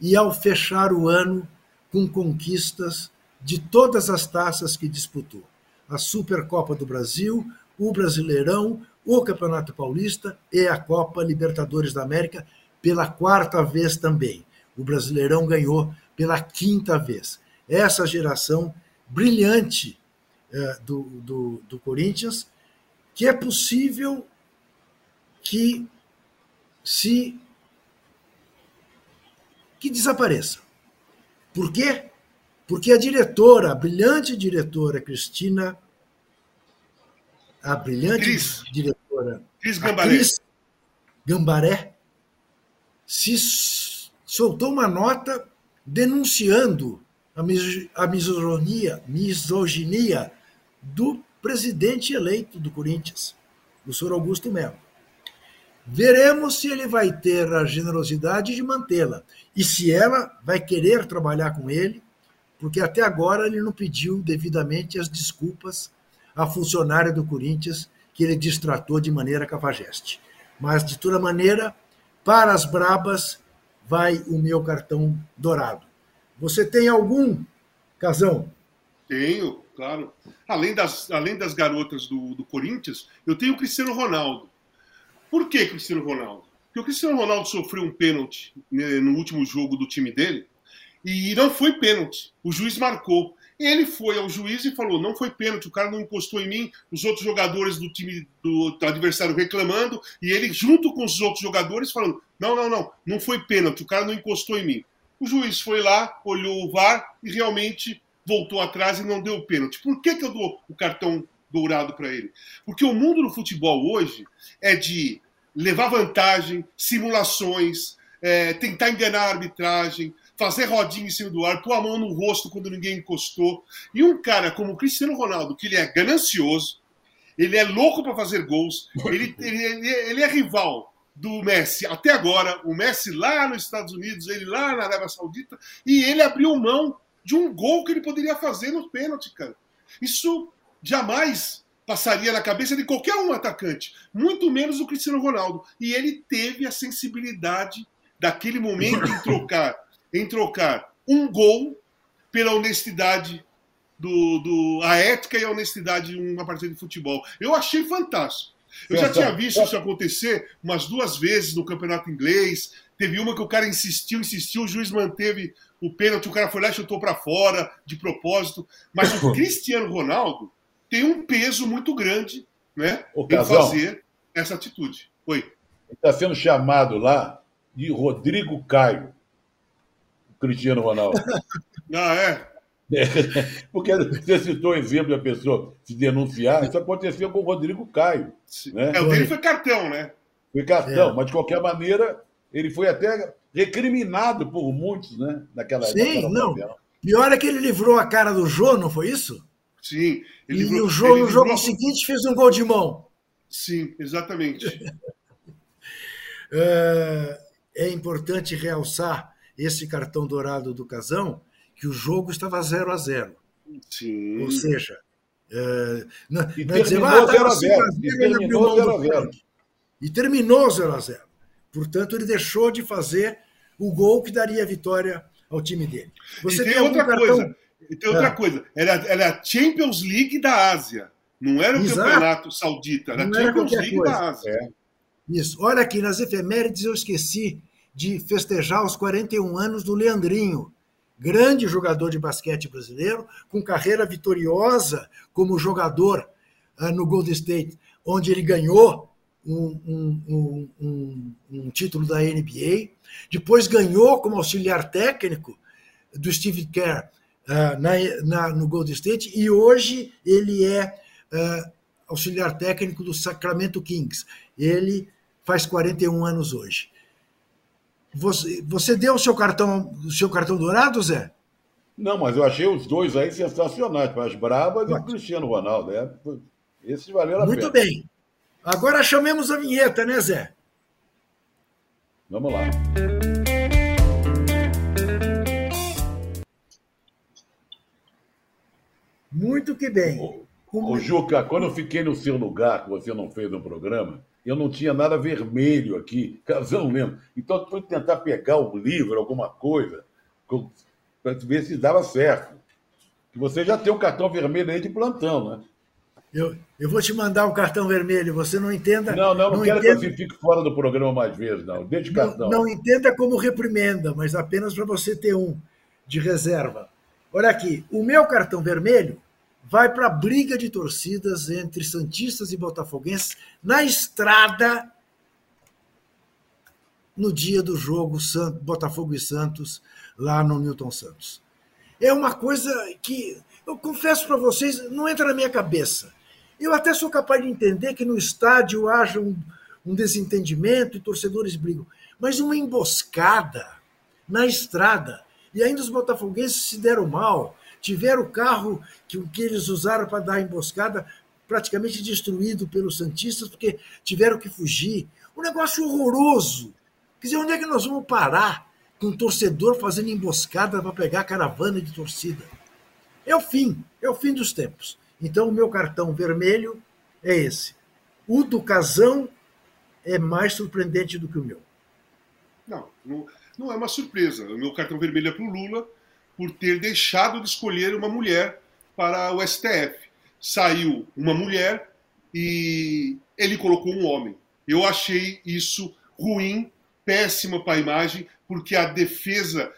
e ao fechar o ano com conquistas de todas as taças que disputou. A Supercopa do Brasil, o Brasileirão, o Campeonato Paulista e a Copa Libertadores da América pela quarta vez também. O Brasileirão ganhou pela quinta vez. Essa geração brilhante é, do, do, do Corinthians, que é possível que se que desapareça. Por quê? Porque a diretora, a brilhante diretora Cristina, a brilhante Cris. diretora Cris Gambaré. Cris Gambaré se soltou uma nota denunciando a, a misoginia, misoginia do presidente eleito do Corinthians, o senhor Augusto Melo. Veremos se ele vai ter a generosidade de mantê-la e se ela vai querer trabalhar com ele, porque até agora ele não pediu devidamente as desculpas à funcionária do Corinthians que ele distratou de maneira cafajeste. Mas, de toda maneira, para as brabas, vai o meu cartão dourado. Você tem algum, Casão? Tenho, claro. Além das, além das garotas do, do Corinthians, eu tenho o Cristiano Ronaldo. Por que Cristiano Ronaldo? Porque o Cristiano Ronaldo sofreu um pênalti né, no último jogo do time dele e não foi pênalti. O juiz marcou. Ele foi ao juiz e falou: não foi pênalti, o cara não encostou em mim. Os outros jogadores do time do, adversário reclamando, e ele, junto com os outros jogadores, falando: não, não, não, não foi pênalti, o cara não encostou em mim. O juiz foi lá, olhou o VAR e realmente voltou atrás e não deu o pênalti. Por que, que eu dou o cartão dourado para ele? Porque o mundo do futebol hoje é de levar vantagem, simulações, é, tentar enganar a arbitragem, fazer rodinha em cima do ar, pôr a mão no rosto quando ninguém encostou. E um cara como o Cristiano Ronaldo, que ele é ganancioso, ele é louco para fazer gols, ele, ele, ele, ele, é rival do Messi até agora, o Messi lá nos Estados Unidos, ele lá na Arábia Saudita, e ele abriu mão de um gol que ele poderia fazer no pênalti, cara. Isso jamais passaria na cabeça de qualquer um atacante, muito menos o Cristiano Ronaldo. E ele teve a sensibilidade daquele momento em trocar, em trocar um gol pela honestidade do, do a ética e a honestidade de uma partida de futebol. Eu achei fantástico. Eu já tinha visto isso acontecer umas duas vezes no campeonato inglês. Teve uma que o cara insistiu, insistiu, o juiz manteve o pênalti, o cara foi lá e chutou para fora de propósito. Mas o Cristiano Ronaldo tem um peso muito grande né, Ô, em fazer essa atitude. Oi. Está sendo chamado lá de Rodrigo Caio, Cristiano Ronaldo. Ah, é? Porque você citou o exemplo da pessoa se denunciar, isso aconteceu com o Rodrigo Caio. Né? É, o dele foi cartão, né? Foi cartão, É. mas de qualquer maneira, ele foi até recriminado por muitos, né? Naquela, Sim, naquela não. E olha que ele livrou a cara do Jô, não foi isso? Sim. E livrou- o ele no jogo livrou- seguinte fez um gol de mão. Sim, exatamente. É, é importante realçar esse cartão dourado do Casão, que o jogo estava 0 a 0 Sim. Ou seja, é, não, E não é dizer, terminou "Ah, tava 0 a 5 0. a 0, E terminou mão do 0 a 0. pênalti. E terminou 0 a 0 Portanto, ele deixou de fazer o gol que daria a vitória ao time dele. Você e tem, tem outra cartão... coisa. E tem outra É. coisa. Era, era a Champions League da Ásia. Não era o Exato. campeonato saudita, era a Champions League coisa. da Ásia. Isso. Olha aqui, nas efemérides eu esqueci de festejar os 41 anos do Leandrinho, grande jogador de basquete brasileiro, com carreira vitoriosa como jogador ah, no Golden State, onde ele ganhou um, um- um- um- título da NBA, depois ganhou como auxiliar técnico do Steve Kerr ah, na- na- no Golden State, e hoje ele é ah, auxiliar técnico do Sacramento Kings. Ele faz 41 anos hoje. Você, você deu o seu cartão, o seu cartão dourado, Zé? Não, mas eu achei os dois aí sensacionais, as Bravas e o Cristiano Ronaldo. É, esses valeram a Muito pena. bem. Agora chamemos a vinheta, né, Zé? Vamos lá. Muito que bem. Ô, Juca, quando eu fiquei no seu lugar, que você não fez no programa, eu não tinha nada vermelho aqui, não lembro. Então eu fui tentar pegar um livro, alguma coisa, para ver se dava certo. Que você já tem um cartão vermelho aí de plantão, né? Eu, eu vou te mandar o cartão vermelho, você não entenda. Não, não, não, quero entenda, que você fique fora do programa mais vezes, não. Deixa o cartão. não, não entenda como reprimenda, mas apenas para você ter um de reserva. Olha aqui, o meu cartão vermelho vai para a briga de torcidas entre Santistas e Botafoguenses na estrada no dia do jogo Botafogo e Santos, lá no Newton Santos. É uma coisa que, eu confesso para vocês, não entra na minha cabeça. Eu até sou capaz de entender que no estádio haja um, um desentendimento e torcedores brigam, mas uma emboscada na estrada, e ainda os botafoguenses se deram mal, tiveram o carro que, que eles usaram para dar emboscada praticamente destruído pelos Santistas, porque tiveram que fugir. Um negócio horroroso. Quer dizer, onde é que nós vamos parar com um torcedor fazendo emboscada para pegar a caravana de torcida? É o fim, é o fim dos tempos. Então, o meu cartão vermelho é esse. O do Casão é mais surpreendente do que o meu. Não, não, não é uma surpresa. O meu cartão vermelho é para o Lula por ter deixado de escolher uma mulher para o STF. Saiu uma mulher e ele colocou um homem. Eu achei isso ruim, péssima para a imagem, porque a defesa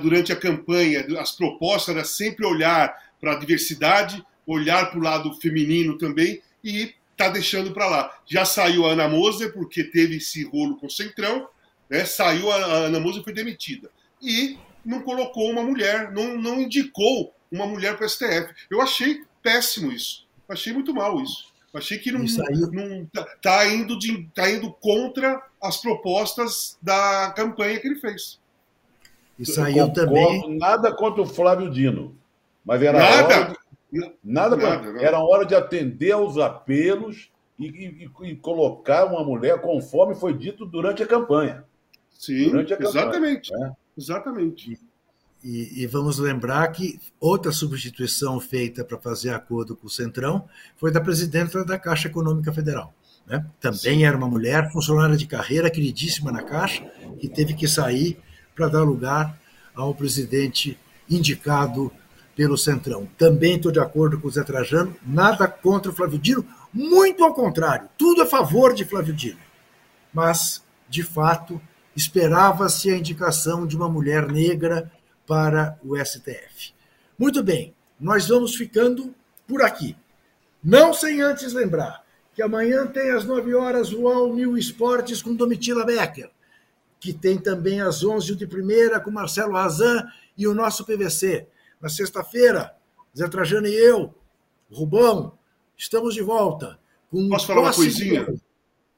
durante a campanha, as propostas era sempre olhar para a diversidade, olhar para o lado feminino também e tá deixando para lá. Já saiu a Ana Moser porque teve esse rolo com o Centrão, né? Saiu a Ana Moser foi demitida. E não colocou uma mulher, não, não indicou uma mulher para o STF. Eu achei péssimo isso. Achei muito mal isso. Achei que não, Isso aí- não tá, indo de, tá indo contra as propostas da campanha que ele fez. E Eu saiu concordo, também. Nada contra o Flávio Dino. Mas era Nada. hora de, nada, Nada, contra- nada. era hora de atender aos apelos e, e- e colocar uma mulher conforme foi dito durante a campanha. Sim, Durante a campanha, exatamente. né? Exatamente. E, e, vamos lembrar que outra substituição feita para fazer acordo com o Centrão foi da presidenta da Caixa Econômica Federal. Né? Também Sim. era uma mulher, funcionária de carreira, queridíssima na Caixa, que teve que sair para dar lugar ao presidente indicado pelo Centrão. Também estou de acordo com o Zé Trajano, nada contra o Flávio Dino, muito ao contrário, tudo a favor de Flávio Dino. Mas, de fato, esperava-se a indicação de uma mulher negra para o STF. Muito bem, nós vamos ficando por aqui. Não sem antes lembrar que amanhã tem às 9 horas o All New Esportes com Domitila Becker, que tem também às 11 de primeira com Marcelo Razan e o nosso PVC. Na sexta-feira, Zé Trajano e eu, Rubão, estamos de volta. Com Posso falar uma coisinha?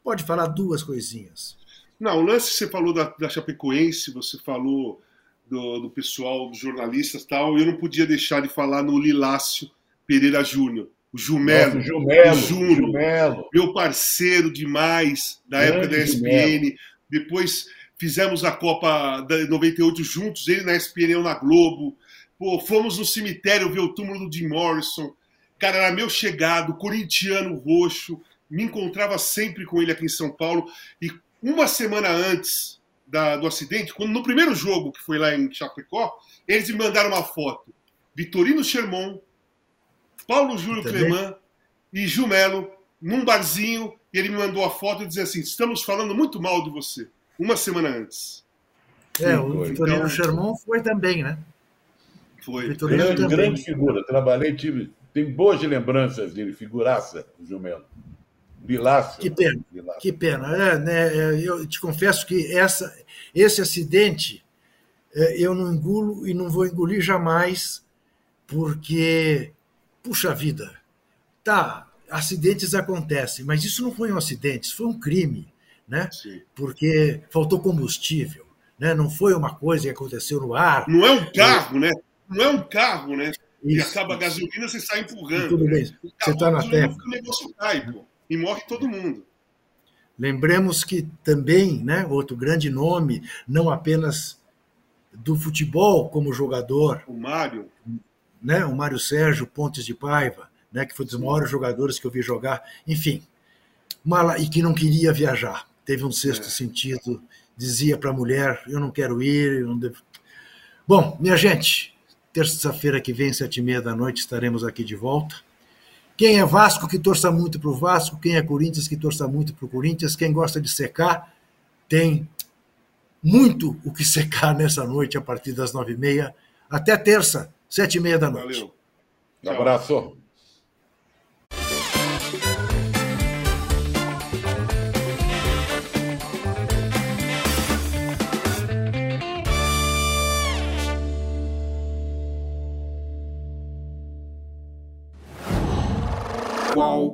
Pode falar duas coisinhas. Não, o lance você falou da, da Chapecoense, você falou do, do pessoal, dos jornalistas tal, eu não podia deixar de falar no Lilácio Pereira Júnior. O Jumelo, Nossa, Jumelo, Júnior, Jumelo. meu parceiro demais da Grande época da ESPN. Jumelo. Depois fizemos a Copa da 98 juntos, ele na ESPN, eu na Globo. Pô, fomos no cemitério ver o túmulo do Jim Morrison. Cara, era meu chegado, corintiano roxo. Me encontrava sempre com ele aqui em São Paulo. E uma semana antes da, do acidente, quando no primeiro jogo, que foi lá em Chapecó, eles me mandaram uma foto. Vitorino Sherman, Paulo Júlio Clemã e Jumelo num barzinho, e ele me mandou a foto e dizia assim: estamos falando muito mal de você, uma semana antes. É, o Vitorino então, Sherman foi também, né? Foi. Vitorino grande, também. grande figura. Trabalhei, tive, tem boas lembranças dele, figuraça, o Jumelo. Bilácio. Que pena, que pena. É, né, é, eu te confesso que essa, esse acidente é, eu não engulo e não vou engolir jamais, porque, puxa vida, tá, acidentes acontecem, mas isso não foi um acidente, isso foi um crime, né? Sim. Porque faltou combustível, né? Não foi uma coisa que aconteceu no ar. Não é um carro, né? Não é um carro, né? Isso, e acaba a gasolina, você sai empurrando. Tudo bem, né? você está na terra. O negócio cai, pô e morre todo mundo. Lembremos que também, né, outro grande nome, não apenas do futebol como jogador, o Mário, né, o Mário Sérgio Pontes de Paiva, né, que foi um dos maiores jogadores que eu vi jogar, enfim, uma, e que não queria viajar, teve um sexto é. sentido, dizia para a mulher, eu não quero ir, eu não devo... Bom, minha gente, terça-feira que vem, sete e meia da noite, estaremos aqui de volta. Quem é Vasco, que torça muito para o Vasco. Quem é Corinthians, que torça muito para o Corinthians. Quem gosta de secar, tem muito o que secar nessa noite, a partir das nove e meia. Até terça, sete e meia da noite. Valeu. Um abraço. Qual